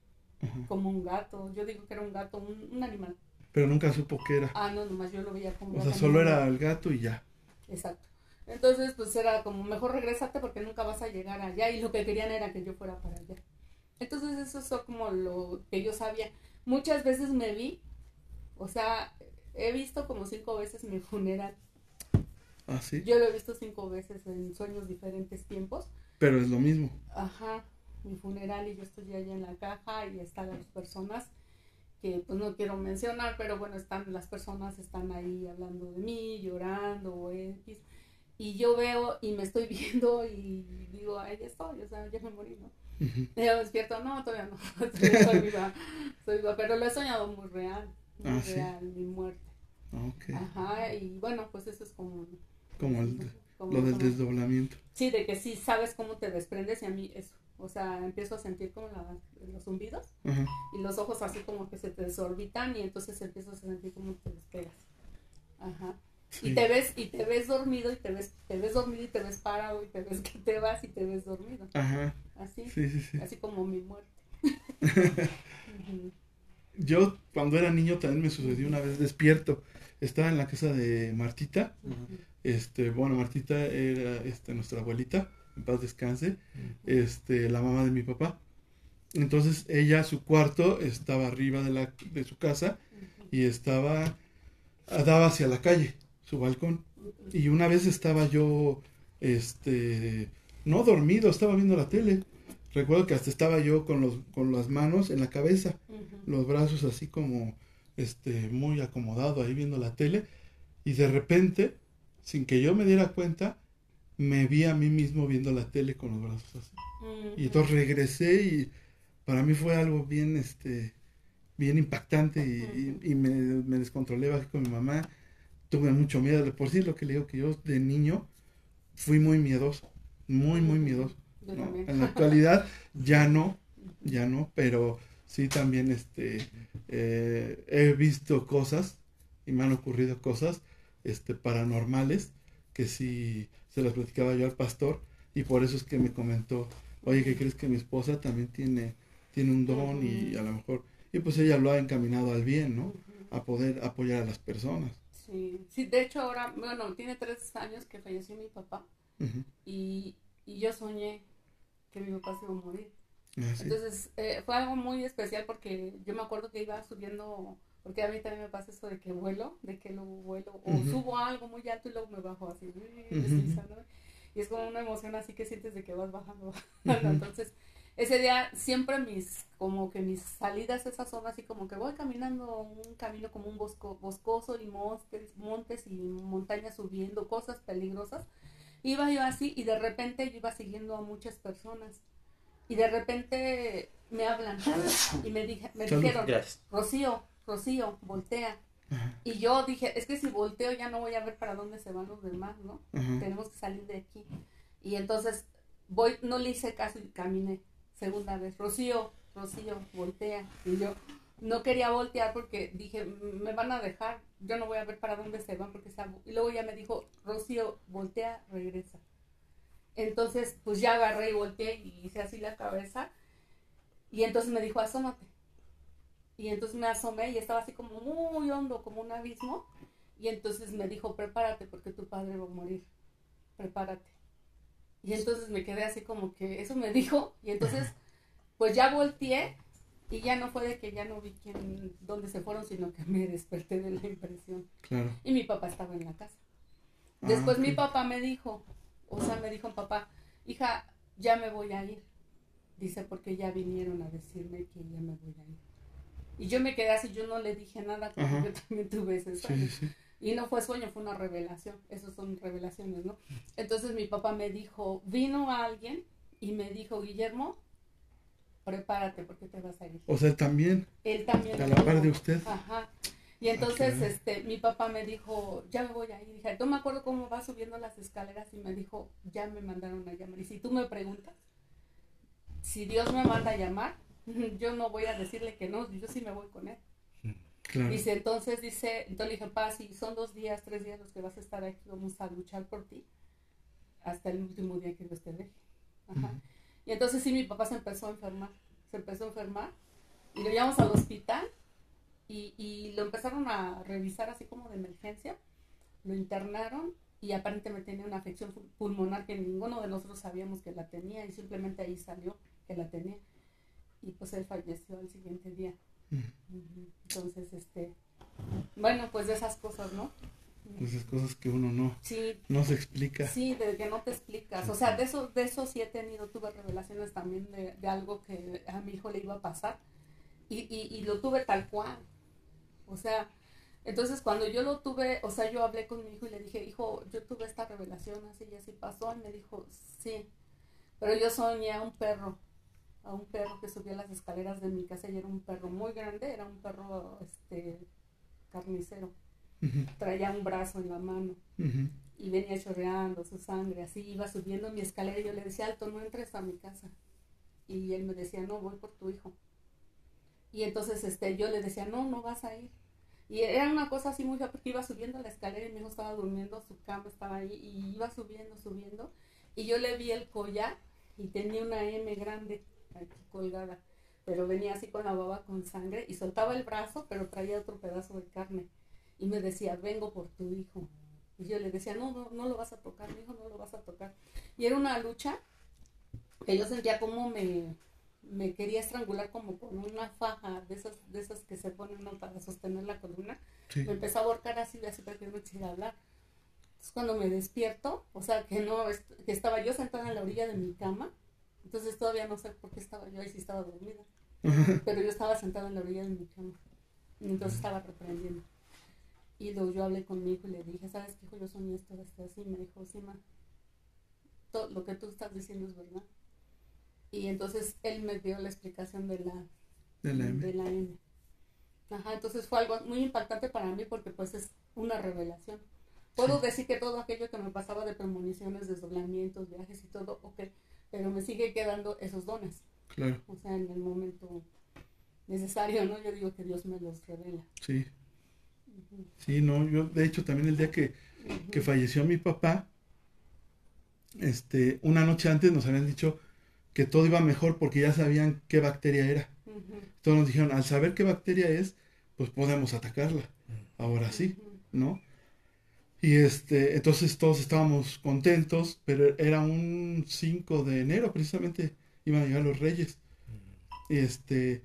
como un gato, yo digo que era un gato, un, un animal. Pero nunca supo qué era. Ah, no, nomás yo lo veía como O sea, solo era el gato y ya. Exacto. Entonces, pues era como, mejor regresate porque nunca vas a llegar allá y lo que querían era que yo fuera para allá. Entonces, eso es como lo que yo sabía. Muchas veces me vi, o sea, he visto como cinco veces mi funeral. Ah, sí. Yo lo he visto cinco veces en sueños diferentes tiempos. Pero es lo mismo. Ajá, mi funeral y yo estoy allá en la caja y están las personas que pues no quiero mencionar, pero bueno, están las personas están ahí hablando de mí, llorando o X. Y yo veo y me estoy viendo y digo, ahí estoy, o sea, ya me morí, ¿no? Y yo despierto, no, todavía no, estoy viva, estoy viva, pero lo he soñado muy real, muy Ah, sí. real, mi muerte. Ah, Ok. Ajá, y bueno, pues eso es como... Como el, como- lo del como- desdoblamiento. Sí, de que sí sabes cómo te desprendes y a mí eso. O sea, empiezo a sentir como la- los zumbidos y los ojos así como que se te desorbitan y entonces empiezas a sentir como te despegas. Ajá. Sí. Y te ves y te ves dormido y te ves te ves dormido y te ves parado y te ves que te vas y te ves dormido. Ajá. Así. Sí, sí, sí. Así como mi muerte. Yo cuando era niño también me sucedió una vez despierto. Estaba en la casa de Martita. Este, bueno, Martita era este, nuestra abuelita, en paz descanse, este, la mamá de mi papá. Entonces ella, su cuarto estaba arriba de, la, de su casa y estaba, daba hacia la calle, su balcón. Y una vez estaba yo, este, no dormido, estaba viendo la tele. Recuerdo que hasta estaba yo con, los, con las manos en la cabeza los brazos así como este muy acomodado ahí viendo la tele y de repente sin que yo me diera cuenta me vi a mí mismo viendo la tele con los brazos así. Y entonces regresé y para mí fue algo bien este bien impactante y, y- y me, me descontrolé bajé con mi mamá. Tuve mucho miedo. De por sí lo que le digo que yo de niño fui muy miedoso muy muy miedoso. En la actualidad ya no, ya no, pero sí también este eh, he visto cosas y me han ocurrido cosas este paranormales que sí se las platicaba yo al pastor y por eso es que me comentó, oye, ¿qué crees que mi esposa también tiene, tiene un don y a lo mejor, y pues ella lo ha encaminado al bien, ¿no? A poder apoyar a las personas. Sí, sí, de hecho ahora, bueno, tiene tres años que falleció mi papá y, y yo soñé que mi papá se iba a morir. Ah, sí. Entonces eh, fue algo muy especial porque yo me acuerdo que iba subiendo, porque a mí también me pasa eso de que vuelo, de que luego vuelo, o subo algo muy alto y luego me bajo así, deslizándome. y es como una emoción así que sientes de que vas bajando. Entonces ese día siempre mis, como que mis salidas a esa zona, así como que voy caminando un camino como un bosco, boscoso y montes, montes y montañas subiendo, cosas peligrosas. Iba yo así y de repente yo iba siguiendo a muchas personas. Y de repente me hablan y me, dije, me Salud. dijeron, Gracias. Rocío, Rocío, voltea. Ajá, Y yo dije, es que si volteo ya no voy a ver para dónde se van los demás, ¿no? ajá. tenemos que salir de aquí. Y entonces voy, no le hice caso y caminé. Segunda vez, Rocío, Rocío, voltea. Y yo no quería voltear porque dije, "M- me van a dejar, yo no voy a ver para dónde se van porque se Y luego ya me dijo, Rocío, voltea, regresa. Entonces, pues ya agarré y volteé y hice así la cabeza. Y entonces me dijo, asómate. Y entonces me asomé y estaba así como muy hondo, como un abismo. Y entonces me dijo, prepárate porque tu padre va a morir. Prepárate. Y entonces me quedé así como que eso me dijo. Y entonces, pues ya volteé y ya no fue de que ya no vi quién, dónde se fueron, sino que me desperté de la impresión. Claro. Y mi papá estaba en la casa. Ah, Después mi papá me dijo, o sea, me dijo papá, hija, ya me voy a ir. Dice, porque ya vinieron a decirme que ya me voy a ir. Y yo me quedé así, yo no le dije nada, porque yo también tuve ese sueño. sí, sí. Y no fue sueño, fue una revelación. Esas son revelaciones, ¿no? Entonces mi papá me dijo, vino alguien y me dijo, Guillermo, prepárate porque te vas a ir. O sea, también Él también. a la par de usted. Ajá. Y entonces, caray. este, mi papá me dijo, ya me voy a ir. Dije, no me acuerdo cómo va subiendo las escaleras y me dijo, ya me mandaron a llamar. Y si tú me preguntas, si Dios me manda a llamar, yo no voy a decirle que no, yo sí me voy con él. Claro. Dice, entonces, dice, entonces le dije, pa, si son dos días, tres días los que vas a estar aquí, vamos a luchar por ti hasta el último día que Dios te deje. Ajá. Y entonces sí, mi papá se empezó a enfermar, se empezó a enfermar y lo llevamos al hospital y, y lo empezaron a revisar así como de emergencia, lo internaron y aparentemente tenía una afección pu- pulmonar que ninguno de nosotros sabíamos que la tenía y simplemente ahí salió que la tenía y pues él falleció al siguiente día. Entonces, este, bueno, pues de esas cosas, ¿no? Pues esas cosas que uno no, Sí, no se explica. sí, de que no te explicas. O sea, de eso, de eso sí he tenido, tuve revelaciones también de, de algo que a mi hijo le iba a pasar y, y, y lo tuve tal cual. O sea, entonces cuando yo lo tuve, o sea, yo hablé con mi hijo y le dije, hijo, yo tuve esta revelación así y así pasó. Y me dijo, sí, pero yo soñé a un perro, a un perro que subía las escaleras de mi casa y era un perro muy grande, era un perro, este, carnicero. Traía un brazo en la mano y venía chorreando su sangre, así iba subiendo mi escalera y yo le decía, Alto, no entres a mi casa. Y él me decía, no, voy por tu hijo. Y entonces este, yo le decía, no, no vas a ir. Y era una cosa así muy fea porque iba subiendo la escalera y mi hijo estaba durmiendo, su cama estaba ahí y iba subiendo, subiendo. Y yo le vi el collar y tenía una M grande aquí colgada, pero venía así con la baba con sangre y soltaba el brazo, pero traía otro pedazo de carne. Y me decía, vengo por tu hijo. Y yo le decía, no, no, no lo vas a tocar, mi hijo no lo vas a tocar. Y era una lucha que yo sentía como me, me quería estrangular como con una faja de esas, de esas que se ponen ¿no? para sostener la columna. Sí. Me empezó a ahorcar así, así para que no me quisiera hablar. Entonces cuando me despierto, o sea, que no, que estaba yo sentada en la orilla de mi cama, entonces todavía no sé por qué estaba yo ahí si estaba dormida, pero yo estaba sentada en la orilla de mi cama, y entonces estaba reprendiendo. Y luego yo hablé con mi hijo y le dije, ¿sabes qué hijo? Yo soñé esto, esto, así. Y me dijo, sí, ma, todo lo que tú estás diciendo es verdad. Y entonces él me dio la explicación de la, De la M. de la M. Ajá, entonces fue algo muy impactante para mí porque pues es una revelación. Puedo decir que todo aquello que me pasaba de premoniciones, desdoblamientos, viajes y todo, ok, pero me sigue quedando esos dones. Claro, O sea, en el momento necesario, ¿no? Yo digo que Dios me los revela. sí. Sí, no, yo de hecho también el día que, que falleció mi papá, este, una noche antes nos habían dicho que todo iba mejor porque ya sabían qué bacteria era. Ujú, Entonces nos dijeron, al saber qué bacteria es, pues podemos atacarla. Ahora sí. ¿no? Y este, entonces todos estábamos contentos, pero era un 5 de enero precisamente iban a llegar los reyes. Este,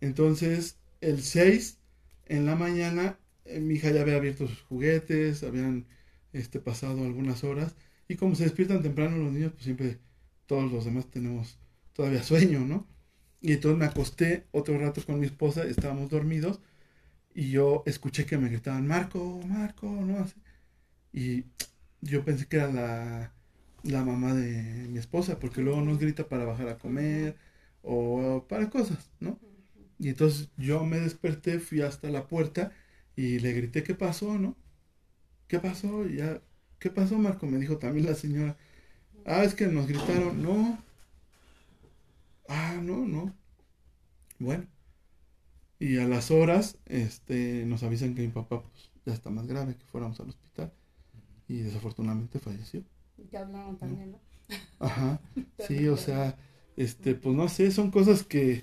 entonces, el 6, en la mañana, eh, mi hija ya había abierto sus juguetes, habían este, pasado algunas horas, y como se despiertan temprano los niños, pues siempre todos los demás tenemos todavía sueño, ¿no? Y entonces me acosté otro rato con mi esposa, estábamos dormidos, y yo escuché que me gritaban, Marco, Marco, ¿no? Así. Y yo pensé que era la, la mamá de mi esposa, porque luego nos grita para bajar a comer o para cosas, ¿no? Y entonces yo me desperté, fui hasta la puerta y le grité, ¿qué pasó, no? ¿Qué pasó? Ya, ¿qué pasó, Marco? Me dijo también la señora. Ah, es que nos gritaron, no. Ah, no, no. Bueno. Y a las horas, este, nos avisan que mi papá pues, ya está más grave, que fuéramos al hospital. Y desafortunadamente falleció. Ya hablaron también, ¿no? Ajá. Sí, o sea, este, pues no sé, son cosas que,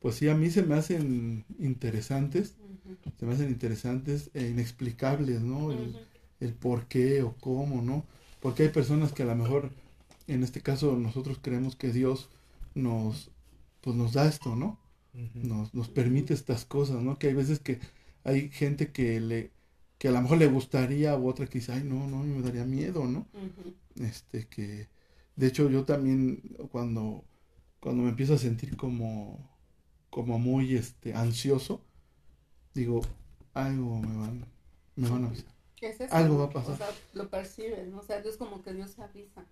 pues sí, a mí se me hacen interesantes, se me hacen interesantes e inexplicables, ¿no? El, el por qué o cómo, ¿no? Porque hay personas que a lo mejor, en este caso, nosotros creemos que Dios nos, pues nos da esto, ¿no? Nos, nos permite estas cosas, ¿no? Que hay veces que hay gente que le, que a lo mejor le gustaría o otra que dice, ay, no, no, me daría miedo, ¿no? Este, que, de hecho, yo también cuando, cuando me empiezo a sentir como, como muy, este, ansioso, digo, algo me van, me van a avisar. ¿Qué es eso? Algo va a pasar. O sea, lo percibes, ¿no? O sea, es como que Dios avisa.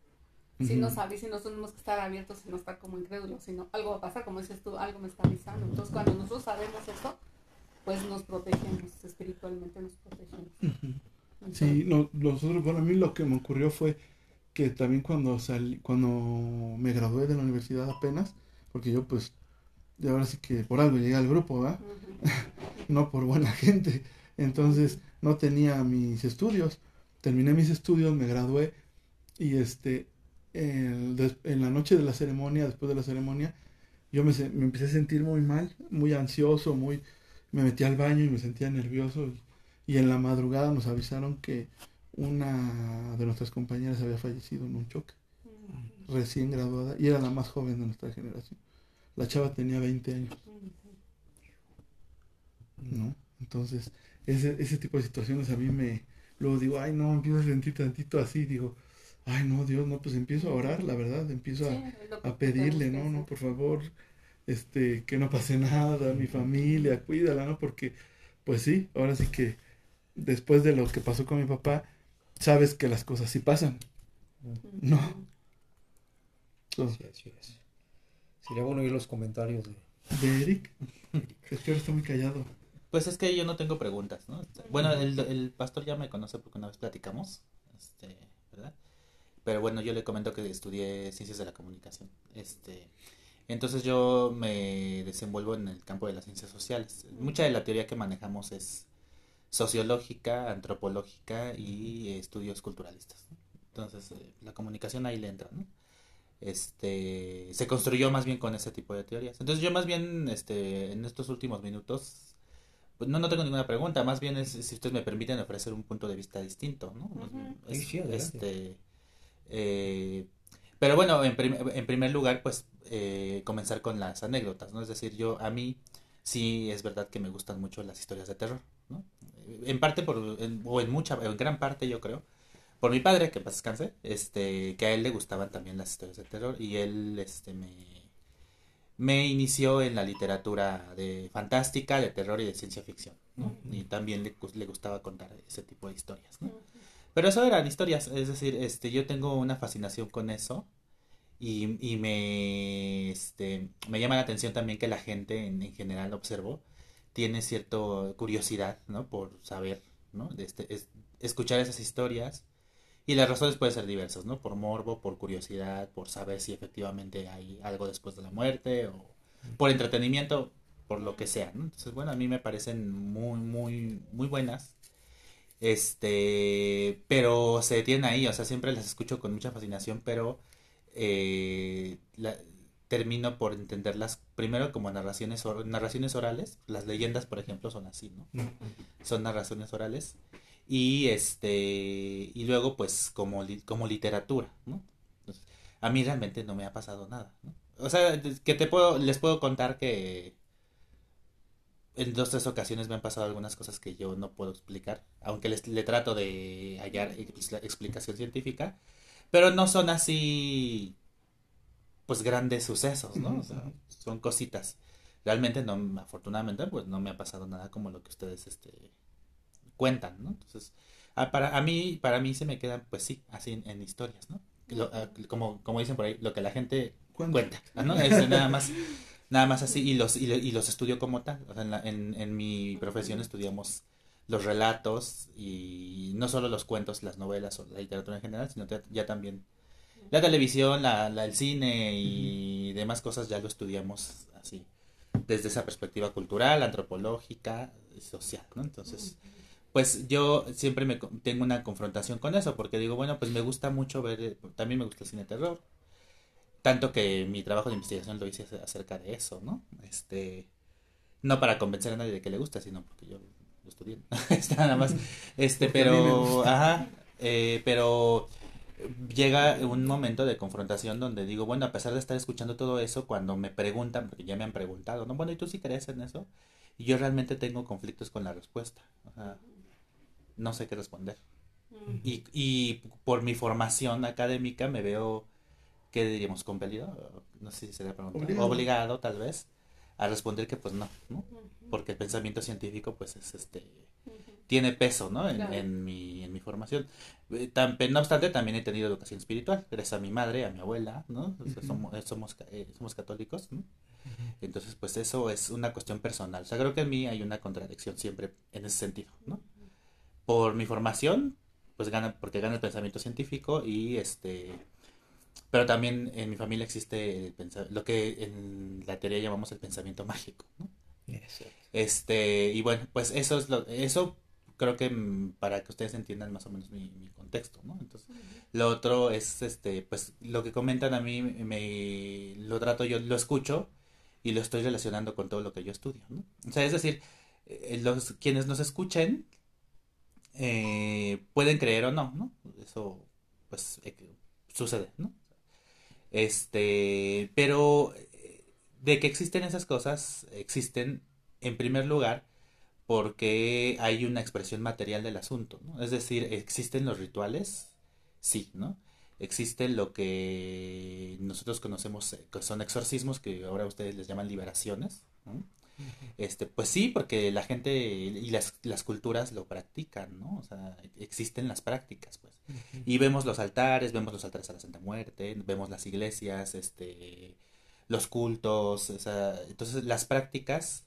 Si Ujú. nos avisa y nosotros tenemos que estar abiertos y no estar como incrédulos, sino algo va a pasar, como dices tú, algo me está avisando. Entonces, cuando nosotros sabemos eso, pues nos protegemos, espiritualmente nos protegemos. Sí, no, nosotros, bueno, a mí lo que me ocurrió fue que también cuando salí, cuando me gradué de la universidad apenas, porque yo pues, de ahora sí que por algo llegué al grupo, ¿verdad? No por buena gente. Entonces no tenía mis estudios. Terminé mis estudios, me gradué y este, el- en la noche de la ceremonia, después de la ceremonia, yo me, me empecé a sentir muy mal, muy ansioso, muy, me metí al baño y me sentía nervioso. Y, y en la madrugada nos avisaron que una de nuestras compañeras había fallecido en un choque, recién graduada, y era la más joven de nuestra generación. La chava tenía 20 años. ¿no? Entonces, ese, ese tipo de situaciones a mí me, luego digo, ay no, empiezo a sentir tantito así, digo, ay no, Dios, no, pues empiezo a orar, la verdad, empiezo a, a pedirle, no, no, por favor, este, que no pase nada, mi familia, cuídala, ¿no? Porque, pues sí, ahora sí que después de lo que pasó con mi papá, sabes que las cosas sí pasan, ¿no? Entonces, Sí, así es. Sería bueno oír los comentarios de de Eric, es que ahora está muy callado. Pues es que yo no tengo preguntas, ¿no? Bueno, el, el pastor ya me conoce porque una vez platicamos, este, ¿verdad? Pero bueno, yo le comento que estudié ciencias de la comunicación. Este, entonces yo me desenvuelvo en el campo de las ciencias sociales. Mucha de la teoría que manejamos es sociológica, antropológica y estudios culturalistas. ¿no? Entonces, eh, la comunicación ahí le entra, ¿no? Este, se construyó más bien con ese tipo de teorías. Entonces yo más bien, este, en estos últimos minutos, pues no, no tengo ninguna pregunta, más bien es si ustedes me permiten ofrecer un punto de vista distinto, ¿no? Ujú. Es- Sí, sí, adelante. este, eh, pero bueno, en, prim- en primer lugar, pues eh, comenzar con las anécdotas, ¿no? Es decir, yo a mí sí es verdad que me gustan mucho las historias de terror, ¿no? En parte por, en- o en mucha, en gran parte yo creo, por mi padre, que paz descanse, este, que a él le gustaban también las historias de terror y él, este, me, me inició en la literatura de fantástica, de terror y de ciencia ficción, ¿no? Y también le, le gustaba contar ese tipo de historias, ¿no? Pero eso eran historias, es decir, este, yo tengo una fascinación con eso y, y me, este, me llama la atención también que la gente en, en general observo tiene cierta curiosidad, ¿no? Por saber, ¿no? De este, es- escuchar esas historias y las razones pueden ser diversas, ¿no? Por morbo, por curiosidad, por saber si efectivamente hay algo después de la muerte o por entretenimiento, por lo que sea, ¿no? Entonces, bueno, a mí me parecen muy, muy, muy buenas. Este, pero se detienen ahí, o sea, siempre las escucho con mucha fascinación, pero eh, la- termino por entenderlas primero como narraciones, or- narraciones orales. Las leyendas, por ejemplo, son así, ¿no? Son narraciones orales. Y este, y luego, pues, como, como literatura, ¿no? Entonces, a mí realmente no me ha pasado nada, ¿no? o sea, que te puedo, les puedo contar que en dos tres ocasiones me han pasado algunas cosas que yo no puedo explicar, aunque les, le trato de hallar explicación científica, pero no son así, pues grandes sucesos, ¿no? O sea, son cositas. Realmente no, afortunadamente, pues no me ha pasado nada como lo que ustedes, este, cuentan, ¿no? Entonces, a, para, a mí, para mí se me quedan, pues sí, así en, historias, ¿no? como, como dicen por ahí, lo que la gente cuenta, ¿no? Es nada más Nada más así, y los, y, los estudio como tal. O sea, en, en, mi profesión estudiamos los relatos y no solo los cuentos, las novelas o la literatura en general, sino ya también la televisión, la, la, el cine y demás cosas ya lo estudiamos así, desde esa perspectiva cultural, antropológica y social, ¿no? Entonces, pues yo siempre me tengo una confrontación con eso, porque digo, bueno, pues me gusta mucho ver, también me gusta el cine terror, tanto que mi trabajo de investigación lo hice acerca de eso, ¿no? Este, no para convencer a nadie de que le gusta, sino porque yo lo estudié. Está nada más. Este, pero, ajá, eh, pero llega un momento de confrontación donde digo, bueno, a pesar de estar escuchando todo eso, cuando me preguntan, porque ya me han preguntado, ¿no? Bueno, ¿y tú sí crees en eso? Y yo realmente tengo conflictos con la respuesta. O sea, no sé qué responder. Y, y por mi formación académica me veo ¿qué diríamos? ¿Compelido? No sé si sería pregunta. Obligado. tal vez, a responder que pues no, ¿no? Porque el pensamiento científico pues es este tiene peso, ¿no? En, mi, en mi formación. Eh, no obstante, también he tenido educación espiritual, gracias a mi madre, a mi abuela, ¿no? somos, eh, somos, eh, somos católicos, ¿no? Entonces, pues eso es una cuestión personal. O sea, creo que en mí hay una contradicción siempre en ese sentido, ¿no? Por mi formación, pues gana, porque gana el pensamiento científico y este pero también en mi familia existe lo que en la teoría llamamos el pensamiento mágico, ¿no? Este, y bueno, pues eso es lo, eso creo que para que ustedes entiendan más o menos mi, contexto, ¿no? Entonces, lo otro es, este, pues, lo que comentan a mí, me, lo trato yo, lo escucho y lo estoy relacionando con todo lo que yo estudio, ¿no? O sea, es decir, eh, los, quienes nos escuchen eh, pueden creer o no, ¿no? Eso, pues, eh, sucede, ¿no? Este, pero eh, de que existen esas cosas, existen en primer lugar porque hay una expresión material del asunto, ¿no? Es decir, existen los rituales, sí, ¿no? Existe lo que nosotros conocemos, eh, que son exorcismos, que ahora ustedes les llaman liberaciones, ¿no? Este, pues sí, porque la gente y las, las culturas lo practican, ¿no? O sea, existen las prácticas, pues. Y vemos los altares, vemos los altares a la Santa Muerte, vemos las iglesias, este, los cultos, o sea, entonces las prácticas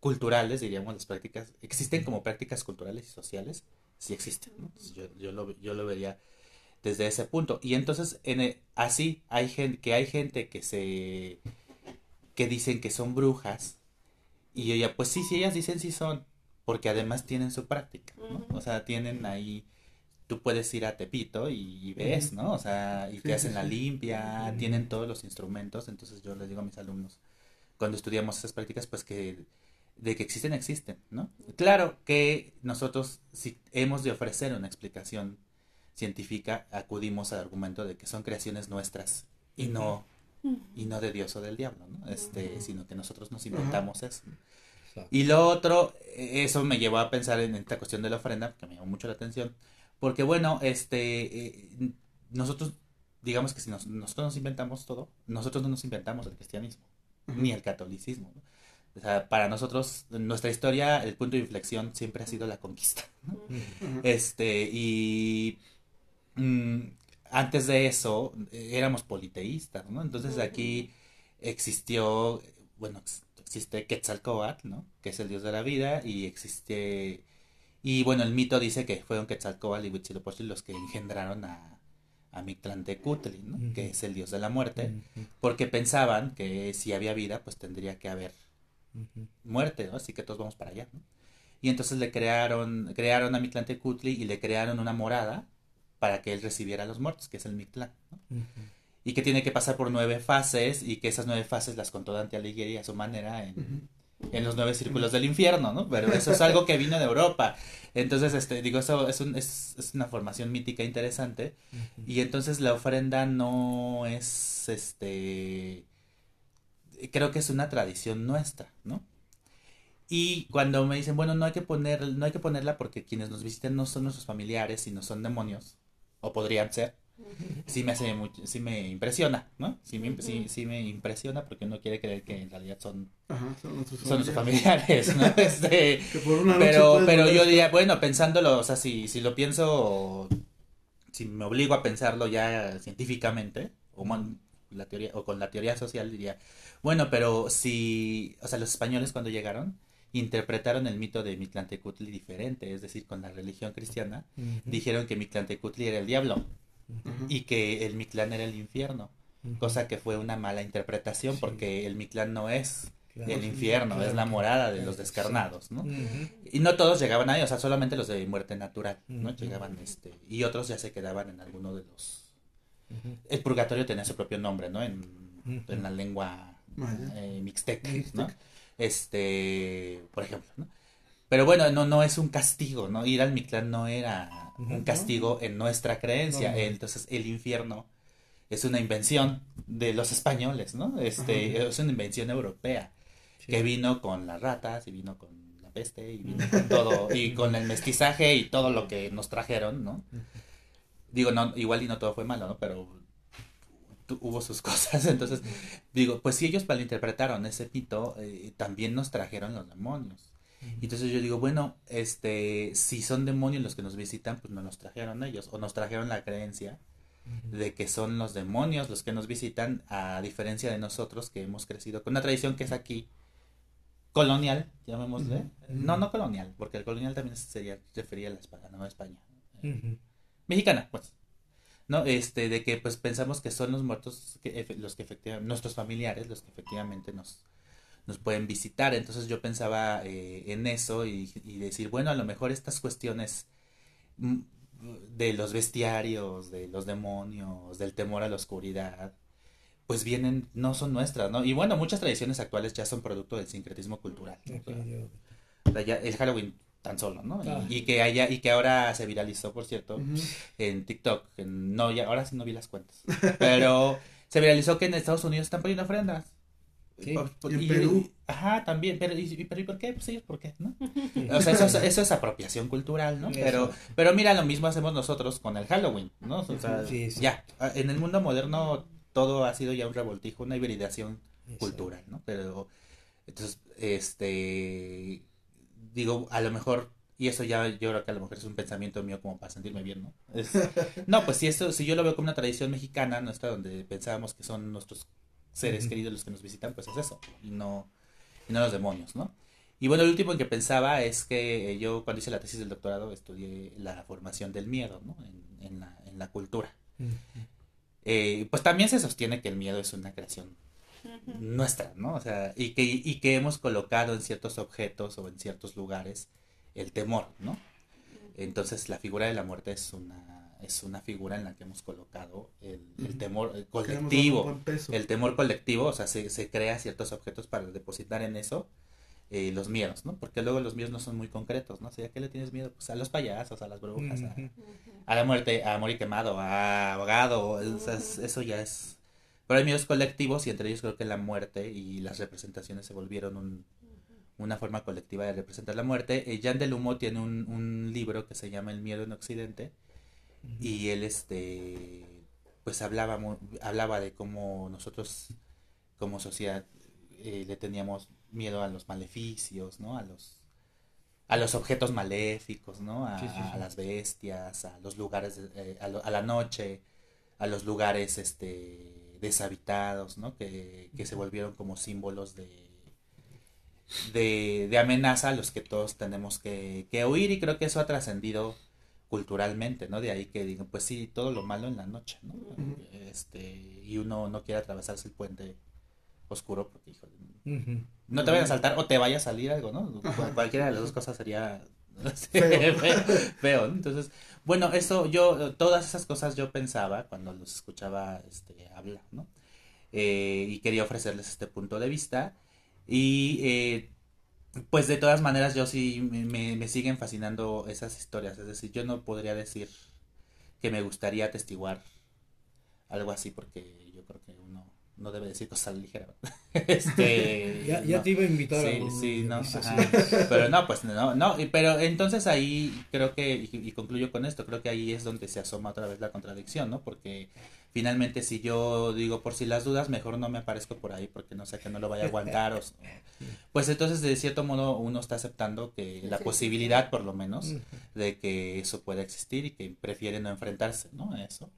culturales, diríamos, las prácticas, existen como prácticas culturales y sociales, sí existen, ¿no? yo, yo, lo, yo lo vería desde ese punto. Y entonces, en así, hay gente, que hay gente que se, que dicen que son brujas, y ella, pues sí, sí, ellas dicen sí son, porque además tienen su práctica, ¿no? O sea, tienen ahí, tú puedes ir a Tepito y, ves, ¿no? O sea, y te hacen la limpia, tienen todos los instrumentos, entonces yo les digo a mis alumnos, cuando estudiamos esas prácticas, pues que de que existen, existen, ¿no? Claro que nosotros, si hemos de ofrecer una explicación científica, acudimos al argumento de que son creaciones nuestras y no y no de Dios o del diablo, ¿no? Este, sino que nosotros nos inventamos eso. Y lo otro, e, eso me llevó a pensar en esta cuestión de la ofrenda, que me llamó mucho la atención, porque bueno, este, eh, nosotros, digamos que si nosotros nos inventamos todo, nosotros no nos inventamos el cristianismo, ni el catolicismo, O sea, para nosotros, nuestra historia, el punto de inflexión siempre ha sido la conquista. Este, y mm, antes de eso éramos politeístas, ¿no? Entonces aquí existió, bueno, existe Quetzalcóatl, ¿no? Que es el dios de la vida y existe y bueno, el mito dice que fueron Quetzalcóatl y Huitzilopochtli los que engendraron a, a Mictlantecutli, ¿no? Que es el dios de la muerte, porque pensaban que si había vida, pues tendría que haber muerte, ¿no? Así que todos vamos para allá, ¿no? Y entonces le crearon, crearon a Mictlantecutli y le crearon una morada para que él recibiera a los muertos, que es el Mictlán. Y que tiene que pasar por nueve fases y que esas nueve fases las contó Dante Alighieri a su manera en, en los nueve círculos del infierno, ¿no? Pero eso es algo que vino de Europa. Entonces, este, digo, eso es, un, es, es una formación mítica interesante. Y entonces la ofrenda no es, este, creo que es una tradición nuestra, ¿no? Y cuando me dicen, bueno, no hay que poner, no hay que ponerla porque quienes nos visiten no son nuestros familiares, sino son demonios, o podrían ser, sí me hace mucho, sí me impresiona, ¿no? Sí me, sí, sí me impresiona porque uno quiere creer que en realidad son, Ajá, son nuestros son nuestros familiares. familiares, ¿no? Este, Que por una noche pero, pero yo diría, bueno, pensándolo, o sea, si, si lo pienso, si me obligo a pensarlo ya científicamente, o, mon- la teoría, o con la teoría social, diría, bueno, pero si, o sea, los españoles cuando llegaron, interpretaron el mito de Mictlantecutli diferente, es decir, con la religión cristiana, dijeron que Mictlantecutli era el diablo y que el Mictlán era el infierno, cosa que fue una mala interpretación Sí. porque el Mictlán no es Claro, el infierno, claro, es la morada de los descarnados, ¿no? Y no todos llegaban ahí, o sea, solamente los de muerte natural, ¿no? Llegaban, este, y otros ya se quedaban en alguno de los... El purgatorio tenía su propio nombre, ¿no? En, en la lengua eh, mixtec, Mixtec. ¿no? Este, por ejemplo, ¿no? Pero bueno, no, no es un castigo, ¿no? Ir al Mictlán no era un castigo en nuestra creencia. Entonces, el infierno es una invención de los españoles, ¿no? Este, es una invención europea Sí. que vino con las ratas y vino con la peste y vino con todo y con el mestizaje y todo lo que nos trajeron, ¿no? Digo, no, igual y no todo fue malo, ¿no? Pero hubo sus cosas, entonces digo, pues si ellos malinterpretaron ese mito, eh, también nos trajeron los demonios. Entonces yo digo, bueno, este, si son demonios los que nos visitan, pues no nos trajeron ellos, o nos trajeron la creencia de que son los demonios los que nos visitan, a diferencia de nosotros que hemos crecido con una tradición que es aquí colonial, llamémosle. No, no colonial, porque el colonial también sería, refería a la España, no a España. Mexicana, pues. ¿No? Este, de que pues pensamos que son los muertos que, los que efectivamente, nuestros familiares, los que efectivamente nos, nos pueden visitar. Entonces yo pensaba eh, en eso y, y decir, bueno, a lo mejor estas cuestiones mm, de los bestiarios, de los demonios, del temor a la oscuridad, pues vienen, no son nuestras, ¿no? Y bueno, muchas tradiciones actuales ya son producto del sincretismo cultural. o sea, ya el Halloween tan solo, ¿no? Ah. Y, y que haya, y que ahora se viralizó, por cierto, en TikTok. no, ya, ahora sí no vi las cuentas. Pero se viralizó que en Estados Unidos están poniendo ofrendas. Sí. Por- por- Y en Perú. Ajá, también. Pero ¿y, y- pero, ¿y por qué? Pues sí, ¿por qué? ¿No? O sea, eso, es- eso es apropiación cultural, ¿no? Eso. Pero, pero mira, lo mismo hacemos nosotros con el Halloween, ¿no? O sea, Sí, sí. ya, en el mundo moderno todo ha sido ya un revoltijo, una hibridación cultural, ¿no? Pero, entonces, este, digo, a lo mejor, y eso ya yo creo que a lo mejor es un pensamiento mío como para sentirme bien, ¿no? Es- no, pues si eso, si yo lo veo como una tradición mexicana, nuestra, donde pensábamos que son nuestros seres queridos los que nos visitan, pues es eso, y no, y no los demonios, ¿no? Y bueno, el último en que pensaba es que eh, yo cuando hice la tesis del doctorado estudié la formación del miedo, ¿no? En, en la, en la cultura. Eh, pues también se sostiene que el miedo es una creación nuestra, ¿no? O sea, y que, y que hemos colocado en ciertos objetos o en ciertos lugares el temor, ¿no? Entonces la figura de la muerte es una, es una figura en la que hemos colocado el, temor el colectivo, el temor colectivo, o sea, se, se crea ciertos objetos para depositar en eso eh, los miedos, ¿no? Porque luego los miedos no son muy concretos, ¿no? O sea, ¿a qué le tienes miedo? Pues a los payasos, a las brujas, a, la muerte, a morir quemado, a ahogado, o sea, es- eso ya es... Pero hay miedos colectivos y entre ellos creo que la muerte y las representaciones se volvieron un- una forma colectiva de representar la muerte. Eh, Jean Delumeau tiene un, un libro que se llama El miedo en Occidente y él este pues hablaba hablaba de cómo nosotros como sociedad eh, le teníamos miedo a los maleficios, ¿no? A los a los objetos maléficos, ¿no? A, Sí, sí, sí. a las bestias, a los lugares, eh, a, lo- a la noche, a los lugares este deshabitados, ¿no? Que, que se volvieron como símbolos de, de, de amenaza a los que todos tenemos que, que huir y creo que eso ha trascendido culturalmente, ¿no? De ahí que digan, pues sí, todo lo malo en la noche, ¿no? Este, y uno no quiere atravesarse el puente oscuro porque, híjole, no te vaya a saltar o te vaya a salir algo, ¿no? Cual- cualquiera de las dos cosas sería Feo. feo, feo, ¿no? Entonces, bueno, eso yo, todas esas cosas yo pensaba cuando los escuchaba este, hablar, ¿no? Eh, y quería ofrecerles este punto de vista. Y eh, pues de todas maneras yo sí me, me- siguen fascinando esas historias. Es decir, yo no podría decir que me gustaría atestiguar algo así porque yo creo que no debe decir cosas ligeras. este, ya, ya no. te iba a invitar Sí, a un- sí, no, pero no, pues no, no, pero entonces ahí creo que, y, y concluyo con esto, creo que ahí es donde se asoma otra vez la contradicción, ¿no? Porque finalmente si yo digo por si las dudas, mejor no me aparezco por ahí porque no sé que no lo vaya a aguantar, o, pues entonces de cierto modo uno está aceptando que la posibilidad por lo menos de que eso pueda existir y que prefiere no enfrentarse, ¿no? A eso.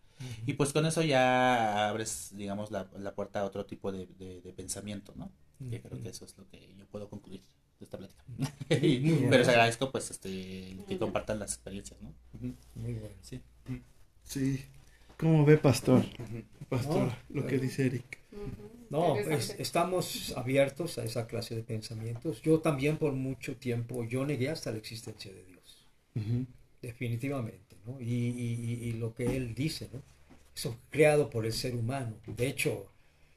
Y pues con eso ya abres, digamos, la, la puerta a otro tipo de, de- de pensamiento, ¿no? Que creo que eso es lo que yo puedo concluir de esta plática. Y- Muy bien. Pero les agradezco, pues, este, que compartan las experiencias, ¿no? Muy bueno. Sí. Sí. ¿Cómo ve, pastor? Pastor, No, lo que dice Eric. No, es- interesante. estamos abiertos a esa clase de pensamientos. Yo también por mucho tiempo, yo negué hasta la existencia de Dios, definitivamente, ¿no? Y- y lo que él dice, ¿no? Eso creado por el ser humano. De hecho,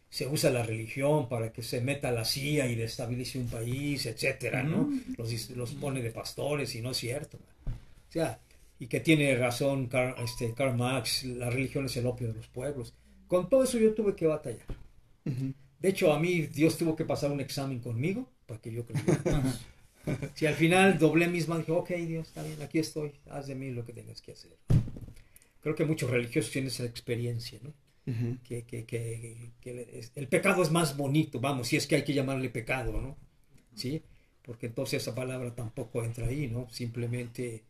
se usa la religión para que se meta la CIA y destabilice un país, etcétera, ¿no? Los, los pone de pastores y no es cierto. O sea, y que tiene razón Karl, este, Karl Marx, la religión es el opio de los pueblos. Con todo eso yo tuve que batallar. De hecho, a mí Dios tuvo que pasar un examen conmigo para que yo creyera. si al final doblé mis manos, dije, ok, Dios, está bien, aquí estoy, haz de mí lo que tengas que hacer. Creo que muchos religiosos tienen esa experiencia, ¿no? Que, que- que- que el pecado es más bonito, vamos, si es que hay que llamarle pecado, ¿no? ¿Sí? Porque entonces esa palabra tampoco entra ahí, ¿no? Simplemente,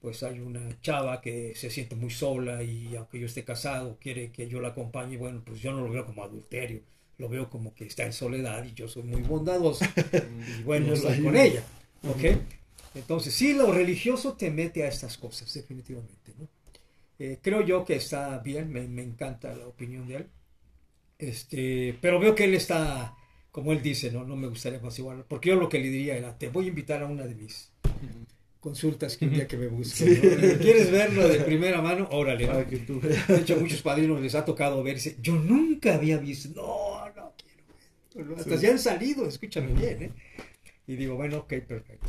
pues hay una chava que se siente muy sola y aunque yo esté casado, quiere que yo la acompañe, bueno, pues yo no lo veo como adulterio, lo veo como que está en soledad y yo soy muy bondadoso y bueno, estoy con ella, ¿ok? Entonces, sí, lo religioso te mete a estas cosas, definitivamente, ¿no? Eh, creo yo que está bien, me, me encanta la opinión de él. Este, pero veo que él está, como él dice, no, no me gustaría apaciguarlo, porque yo lo que le diría era, te voy a invitar a una de mis consultas que un día que me busque. ¿no? ¿Quieres verlo de primera mano? Órale. que tú. De hecho, muchos padrinos les ha tocado ver y dice, yo nunca había visto, no, no quiero verlo. Hasta ya han salido, escúchame bien, ¿eh? Y digo, bueno, ok, perfecto.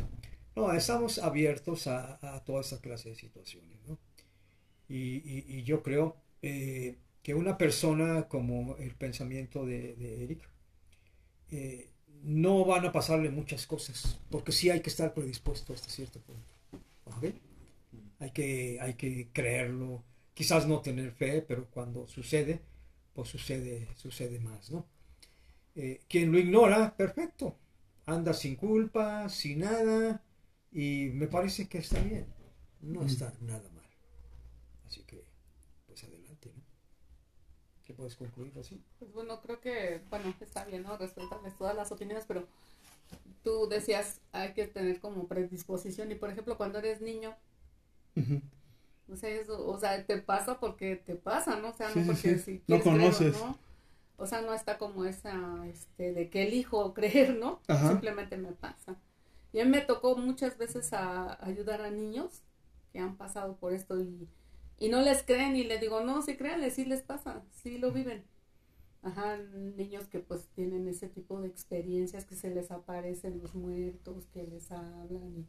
No, estamos abiertos a, a toda esa clase de situaciones, ¿no? Y, y- y yo creo eh, que una persona como el pensamiento de, de Eric, eh, no van a pasarle muchas cosas, porque sí hay que estar predispuesto hasta cierto punto. Hay que, hay que creerlo, quizás no tener fe, pero cuando sucede, pues sucede, sucede más, ¿no? Eh, quien lo ignora, perfecto, anda sin culpa, sin nada, y me parece que está bien, no está nada mal. Así que, pues adelante, ¿no? ¿Qué puedes concluir así? Pues bueno, creo que, bueno, está bien, ¿no? Respetarles todas las opiniones, pero tú decías, hay que tener como predisposición. Y por ejemplo, cuando eres niño, o sea, eso, o sea, te pasa porque te pasa, ¿no? O sea, Sí, no porque sí. si No quieres creer o conoces. no. O sea, no está como esa, este, de que elijo creer, ¿no? Ajá. Simplemente me pasa. Y a mí me tocó muchas veces a ayudar a niños que han pasado por esto y, y no les creen y les digo, no, sí créanle, sí les pasa, sí lo viven. Ajá, niños que pues tienen ese tipo de experiencias, que se les aparecen los muertos, que les hablan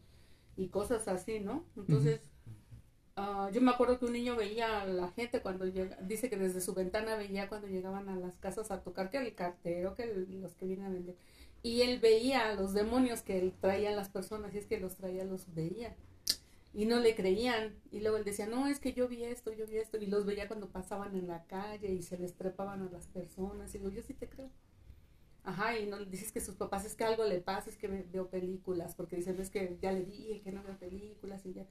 y, y cosas así, ¿no? Entonces, ah, yo me acuerdo que un niño veía a la gente cuando llega, dice que desde su ventana veía cuando llegaban a las casas a tocar, que el cartero, que el- los que vienen a vender. Y él veía a los demonios que él traían las personas, y es que los traía, los veía. Y no le creían. Y luego él decía, no, es que yo vi esto, yo vi esto. Y los veía cuando pasaban en la calle y se les trepaban a las personas. Y digo, yo sí te creo. Ajá, y no dices que sus papás es que algo le pasa, es que ve- veo películas, porque dicen, es que ya le dije que no veo películas y ya.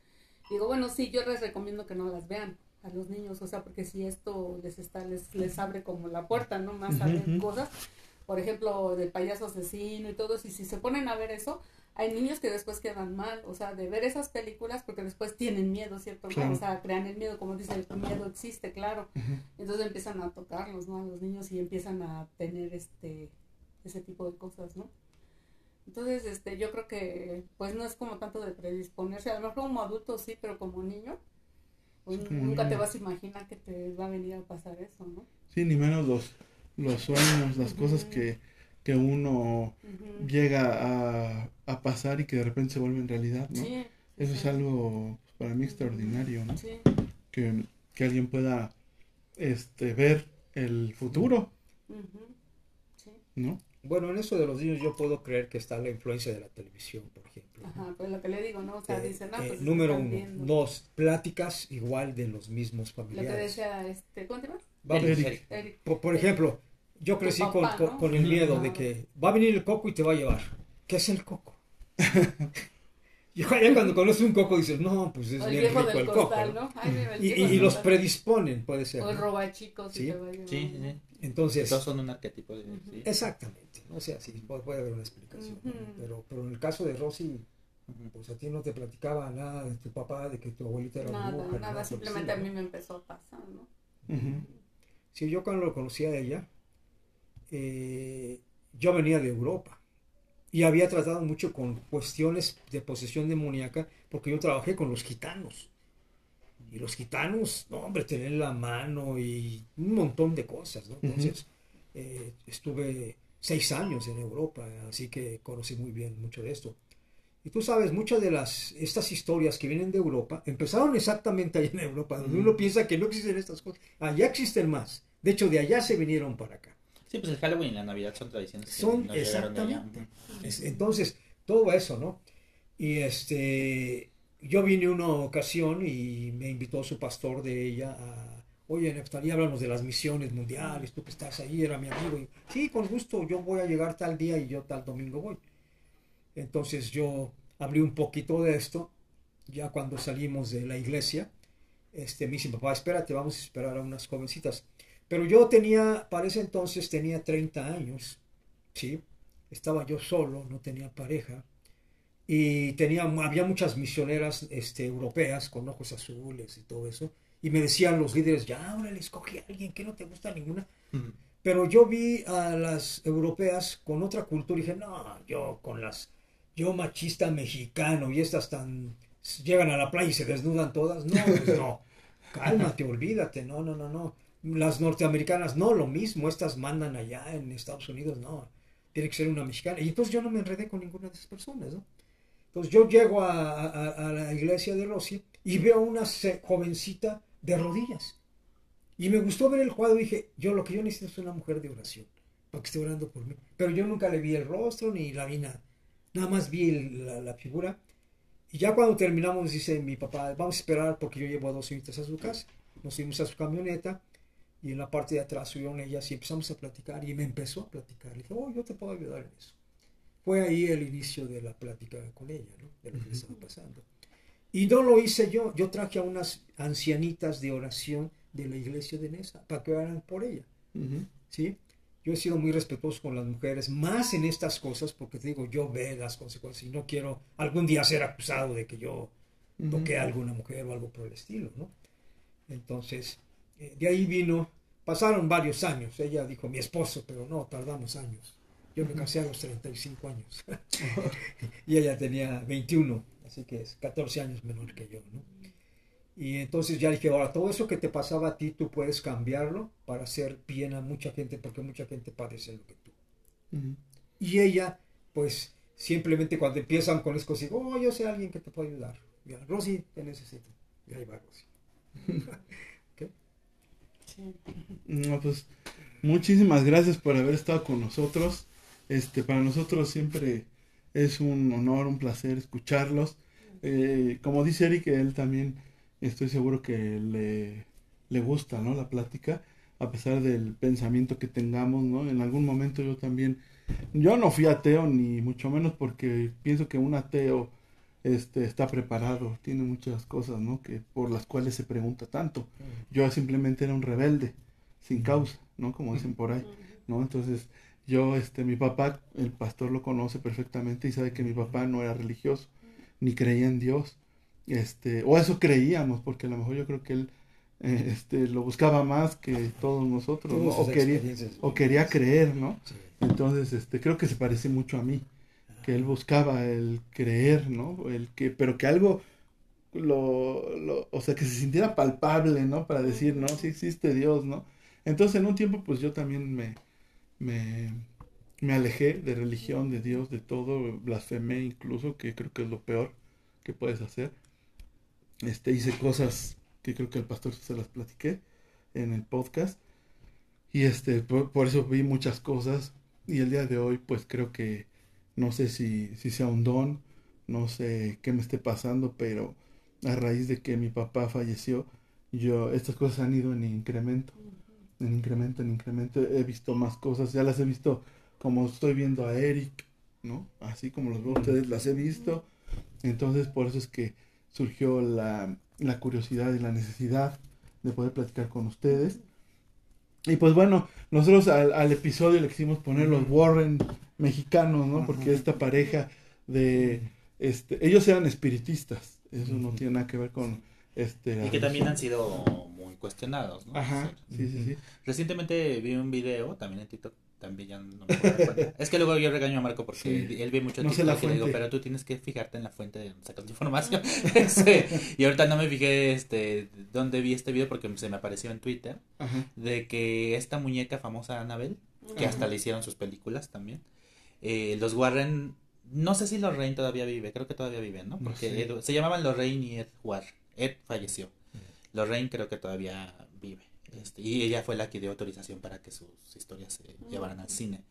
Digo, bueno, sí, yo les recomiendo que no las vean a los niños, o sea, porque si esto les está, les, les abre como la puerta, ¿no? Más a ver cosas, por ejemplo, del payaso asesino y todo, y si se ponen a ver eso, hay niños que después quedan mal, o sea, de ver esas películas, porque después tienen miedo, ¿cierto? Claro. O sea, crean el miedo, como dice, el miedo existe, claro. Entonces empiezan a tocarlos, ¿no? A los niños y empiezan a tener este ese tipo de cosas, ¿no? Entonces, este, yo creo que, pues no es como tanto de predisponerse, a lo mejor como adulto sí, pero como niño, pues como nunca te vas a imaginar que te va a venir a pasar eso, ¿no? Sí, ni menos los, los sueños, las cosas que, que uno llega a, a pasar y que de repente se vuelven realidad, ¿no? Sí, Eso sí, es algo pues, para mí extraordinario, ¿no? Sí, Que, que alguien pueda este, ver el futuro. ¿no? Bueno, en eso de los niños yo puedo creer que está la influencia de la televisión, por ejemplo. Ajá, pues lo que le digo, ¿no? O sea, Eh, dicen, ah, eh, pues número uno. viendo. Dos, pláticas igual de los mismos Lo que familiares. decía, este, ¿cómo te llamas? Va a Eric, Eric. Eric. por, por ejemplo, yo crecí papá, con, con- ¿no? con el miedo de que va a venir el coco y te va a llevar. ¿Qué es el coco? y ya cuando conoces un coco dices, no, pues es el bien viejo rico del el coco. costal, ¿no? ¿no? Ay, mira, el Y, y- los predisponen, puede ser. O el ¿no? robachicos. Sí. y te va a llevar. Sí, sí, sí. Entonces, Todos son un arquetipo. de- sí. exactamente. O sea, sí, puede, haber una explicación. ¿no? Ujú. pero, pero en el caso de Rosy, pues a ti no te platicaba nada de tu papá, de que tu abuelita era Nada, bruja, nada, por el simplemente a mí ¿no? me empezó a pasar, ¿no? Ujú. Sí, yo cuando lo conocí a ella, eh, yo venía de Europa y había tratado mucho con cuestiones de posesión demoníaca porque yo trabajé con los gitanos. Y los gitanos, no, hombre, tenían la mano y un montón de cosas, ¿no? Entonces, eh, estuve seis años en Europa, así que conocí muy bien mucho de esto. Y tú sabes, muchas de las, estas historias que vienen de Europa, empezaron exactamente allá en Europa, donde uno piensa que no existen estas cosas. Allá existen más. De hecho, de allá se vinieron para acá. Sí, pues el Halloween y la Navidad son tradiciones Son exactamente. Es- Entonces, todo eso, ¿no? Y este, yo vine una ocasión y me invitó su pastor de ella a, oye, Neftalí, háblanos de las misiones mundiales, tú que estás ahí, era mi amigo. Y, sí, con gusto, yo voy a llegar tal día y yo tal domingo voy. Entonces yo abrí un poquito de esto, ya cuando salimos de la iglesia, este, me dice, papá, espérate, vamos a esperar a unas jovencitas. Pero yo tenía, para ese entonces tenía 30 años, ¿sí? Estaba yo solo, no tenía pareja. Y tenía, había muchas misioneras este, europeas con ojos azules y todo eso. Y me decían los líderes, ya, ahora le escoge a alguien que no te gusta ninguna. Pero yo vi a las europeas con otra cultura y dije, no, yo con las, yo machista mexicano y estas tan, llegan a la playa y se desnudan todas. No, pues no, cálmate, olvídate, no, no, no, no. Las norteamericanas, no, lo mismo, estas mandan allá en Estados Unidos, no, tiene que ser una mexicana. Y entonces yo no me enredé con ninguna de esas personas, ¿no? Entonces yo llego a, la iglesia de Rossi y veo una jovencita de rodillas. Y me gustó ver el cuadro y dije, yo lo que yo necesito es una mujer de oración, para que esté orando por mí. Pero yo nunca le vi el rostro ni la vi nada. Nada más vi la figura. Y ya cuando terminamos, dice mi papá, vamos a esperar porque yo llevo a dos señoritas a su casa. Nos fuimos a su camioneta y en la parte de atrás subieron ellas y empezamos a platicar y me empezó a platicar. Le dije, oh, yo te puedo ayudar en eso. Fue ahí el inicio de la plática con ella, ¿no? De lo que le estaba pasando. Y no lo hice yo, yo traje a unas ancianitas de oración de la iglesia de Nesa para que oraran por ella, Ujú. ¿sí? Yo he sido muy respetuoso con las mujeres, más en estas cosas, porque te digo, yo veo las consecuencias y no quiero algún día ser acusado de que yo toqué a alguna mujer o algo por el estilo, ¿no? Entonces, eh, de ahí vino, pasaron varios años, ella dijo mi esposo, pero no, tardamos años. Yo me casé a los 35 años y ella tenía 21, así que es 14 años menor que yo, ¿no? Y entonces ya dije, ahora todo eso que te pasaba a ti, tú puedes cambiarlo para hacer bien a mucha gente, porque mucha gente padece lo que tú. Y ella, pues, simplemente cuando empiezan con esto, digo, oh, yo sé a alguien que te puede ayudar. Ya, Rosy, te necesito. Y ahí va Rosy. No, pues muchísimas gracias por haber estado con nosotros. Este, para nosotros siempre es un honor, un placer escucharlos. Eh, como dice Eric, él también estoy seguro que le, le gusta, ¿no? La plática, a pesar del pensamiento que tengamos, ¿no? En algún momento yo también, yo no fui ateo ni mucho menos porque pienso que un ateo este, está preparado, tiene muchas cosas, ¿no? Que por las cuales se pregunta tanto. Yo simplemente era un rebelde, sin causa, ¿no? Como dicen por ahí, ¿no? Entonces, yo, este, mi papá, el pastor lo conoce perfectamente y sabe que mi papá no era religioso, ni creía en Dios, este, o eso creíamos, porque a lo mejor yo creo que él, eh, este, lo buscaba más que todos nosotros, O quería, o quería creer, ¿no? Entonces, este, creo que se parece mucho a mí, que él buscaba el creer, ¿no? El que, pero que algo, lo, lo, o sea, que se sintiera palpable, ¿no? Para decir, no, sí existe Dios, ¿no? Entonces, en un tiempo, pues yo también me, me, me alejé de religión, de Dios, de todo, blasfemé incluso, que creo que es lo peor que puedes hacer. Este, hice cosas que creo que al pastor se las platiqué en el podcast. Y este, por, por eso vi muchas cosas y el día de hoy pues creo que no sé si, si sea un don, no sé qué me esté pasando, pero a raíz de que mi papá falleció, yo, estas cosas han ido en incremento, en incremento, en incremento, he visto más cosas, ya las he visto como estoy viendo a Eric, ¿no? Así como los veo a ustedes, las he visto, entonces por eso es que surgió la, la curiosidad y la necesidad de poder platicar con ustedes. Y pues bueno, nosotros al, al episodio le quisimos poner los Warren mexicanos, ¿no? Porque esta pareja de, este, ellos eran espiritistas, eso no tiene nada que ver con, este... Y que también han sido muy cuestionados, ¿no? Ajá, sí, sí, sí. Recientemente vi un video, también en TikTok, también ya no me puedo dar cuenta. Es que luego yo regaño a Marco porque Sí. él ve mucho No TikTok y le digo, pero tú tienes que fijarte en la fuente de donde sacas la información. Este, y ahorita no me fijé este dónde vi este video porque se me apareció en Twitter Ajá. de que esta muñeca famosa Annabelle, que hasta le hicieron sus películas también, eh, los Warren, no sé si Lorraine todavía vive, creo que todavía viven, ¿no? No Porque sé. Ed- se llamaban Lorraine y Ed Warren. Ed falleció. Lorraine creo que todavía. Este, y ella fue la que dio autorización para que sus historias se llevaran al cine.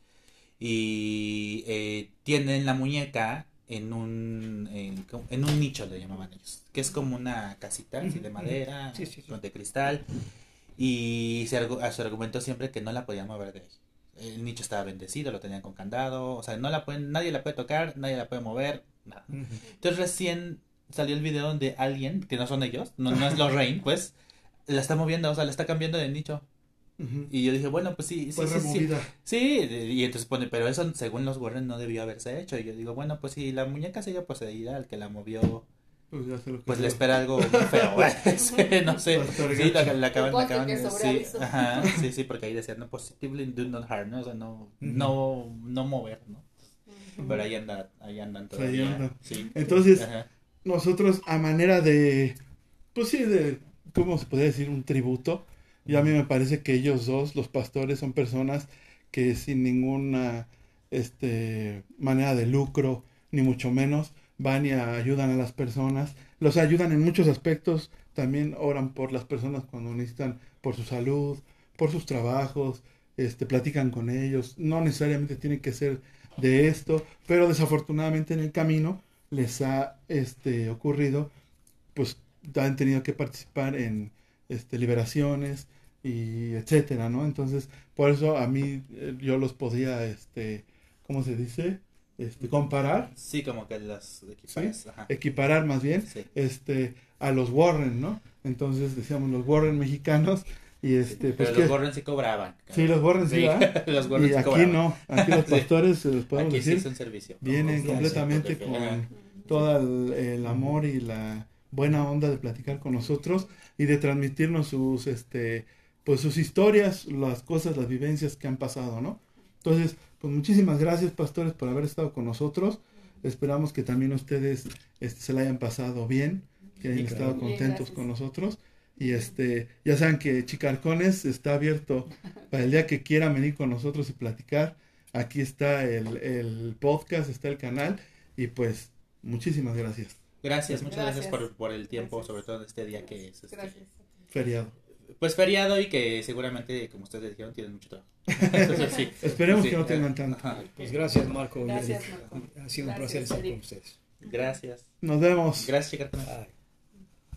Y eh, tienen la muñeca en un, en, en un nicho, le llamaban ellos, que es como una casita así de madera, Sí, sí, sí. de cristal. Y se, a su argumento siempre que no la podían mover de ahí. El nicho estaba bendecido, lo tenían con candado, o sea, no la pueden, nadie la puede tocar, nadie la puede mover, nada. Entonces recién salió el video donde alguien, que no son ellos, no, no es Lorraine, pues, la está moviendo, o sea, la está cambiando de nicho. Y yo dije, bueno, pues sí, sí, Fue sí, sí. removida. Sí, y entonces pone, pero eso según los Warren no debió haberse hecho. Y yo digo, bueno, pues si la muñeca sigue poseída, el que la movió, Pues ya se lo pues le espera algo muy feo. Sí, no sé. Sí, la, la acaban, la acaban sí, ajá, sí, sí, porque ahí decía, no, positively do not harm, ¿no? O sea, no, no, no mover, ¿no? Pero ahí anda, ahí andan Pues Ahí todavía. andan. Sí. Entonces, Ajá. nosotros a manera de, pues sí, de, ¿cómo se podría decir? Un tributo. Y a mí me parece que ellos dos, los pastores, son personas que sin ninguna este, manera de lucro, ni mucho menos, van y ayudan a las personas. Los ayudan en muchos aspectos. También oran por las personas cuando necesitan, por su salud, por sus trabajos, este, platican con ellos. No necesariamente tiene que ser de esto, pero desafortunadamente en el camino les ha este, ocurrido, pues han tenido que participar en este, liberaciones y etcétera, ¿no? Entonces, por eso a mí eh, yo los podía, este, ¿cómo se dice? Este, comparar, Sí, como que las equipadas. Ajá. equiparar más bien, Sí. este, a los Warren, ¿no? Entonces decíamos los Warren mexicanos y este, pues Pero que- los Warren sí cobraban. Sí, los Warren sí, los Warren y aquí cobraban. no, aquí los pastores, se los podemos Aquí decir, es un servicio. vienen completamente con todo el, el amor y la buena onda de platicar con nosotros y de transmitirnos sus este pues sus historias, las cosas, las vivencias que han pasado, ¿no? Entonces, pues muchísimas gracias, pastores, por haber estado con nosotros. Esperamos que también ustedes este, se la hayan pasado bien, que hayan Sí, estado. Bien, contentos con nosotros. Y este, ya saben que Chicarcones está abierto para el día que quieran venir con nosotros y platicar. Aquí está el, el podcast, está el canal. Y pues, muchísimas gracias. Gracias, muchas gracias, Gracias. por, por el tiempo, Gracias. sobre todo en este día que es este, Gracias. Feriado. pues feriado y que seguramente, como ustedes dijeron, tienen mucho trabajo. Entonces, sí. Esperemos Sí, que no tengan tanto. ajá. Pues gracias, Marco. Gracias. Marco. Ha sido un placer estar con ustedes. Gracias. Nos vemos. Gracias, Chicarcones. Bye.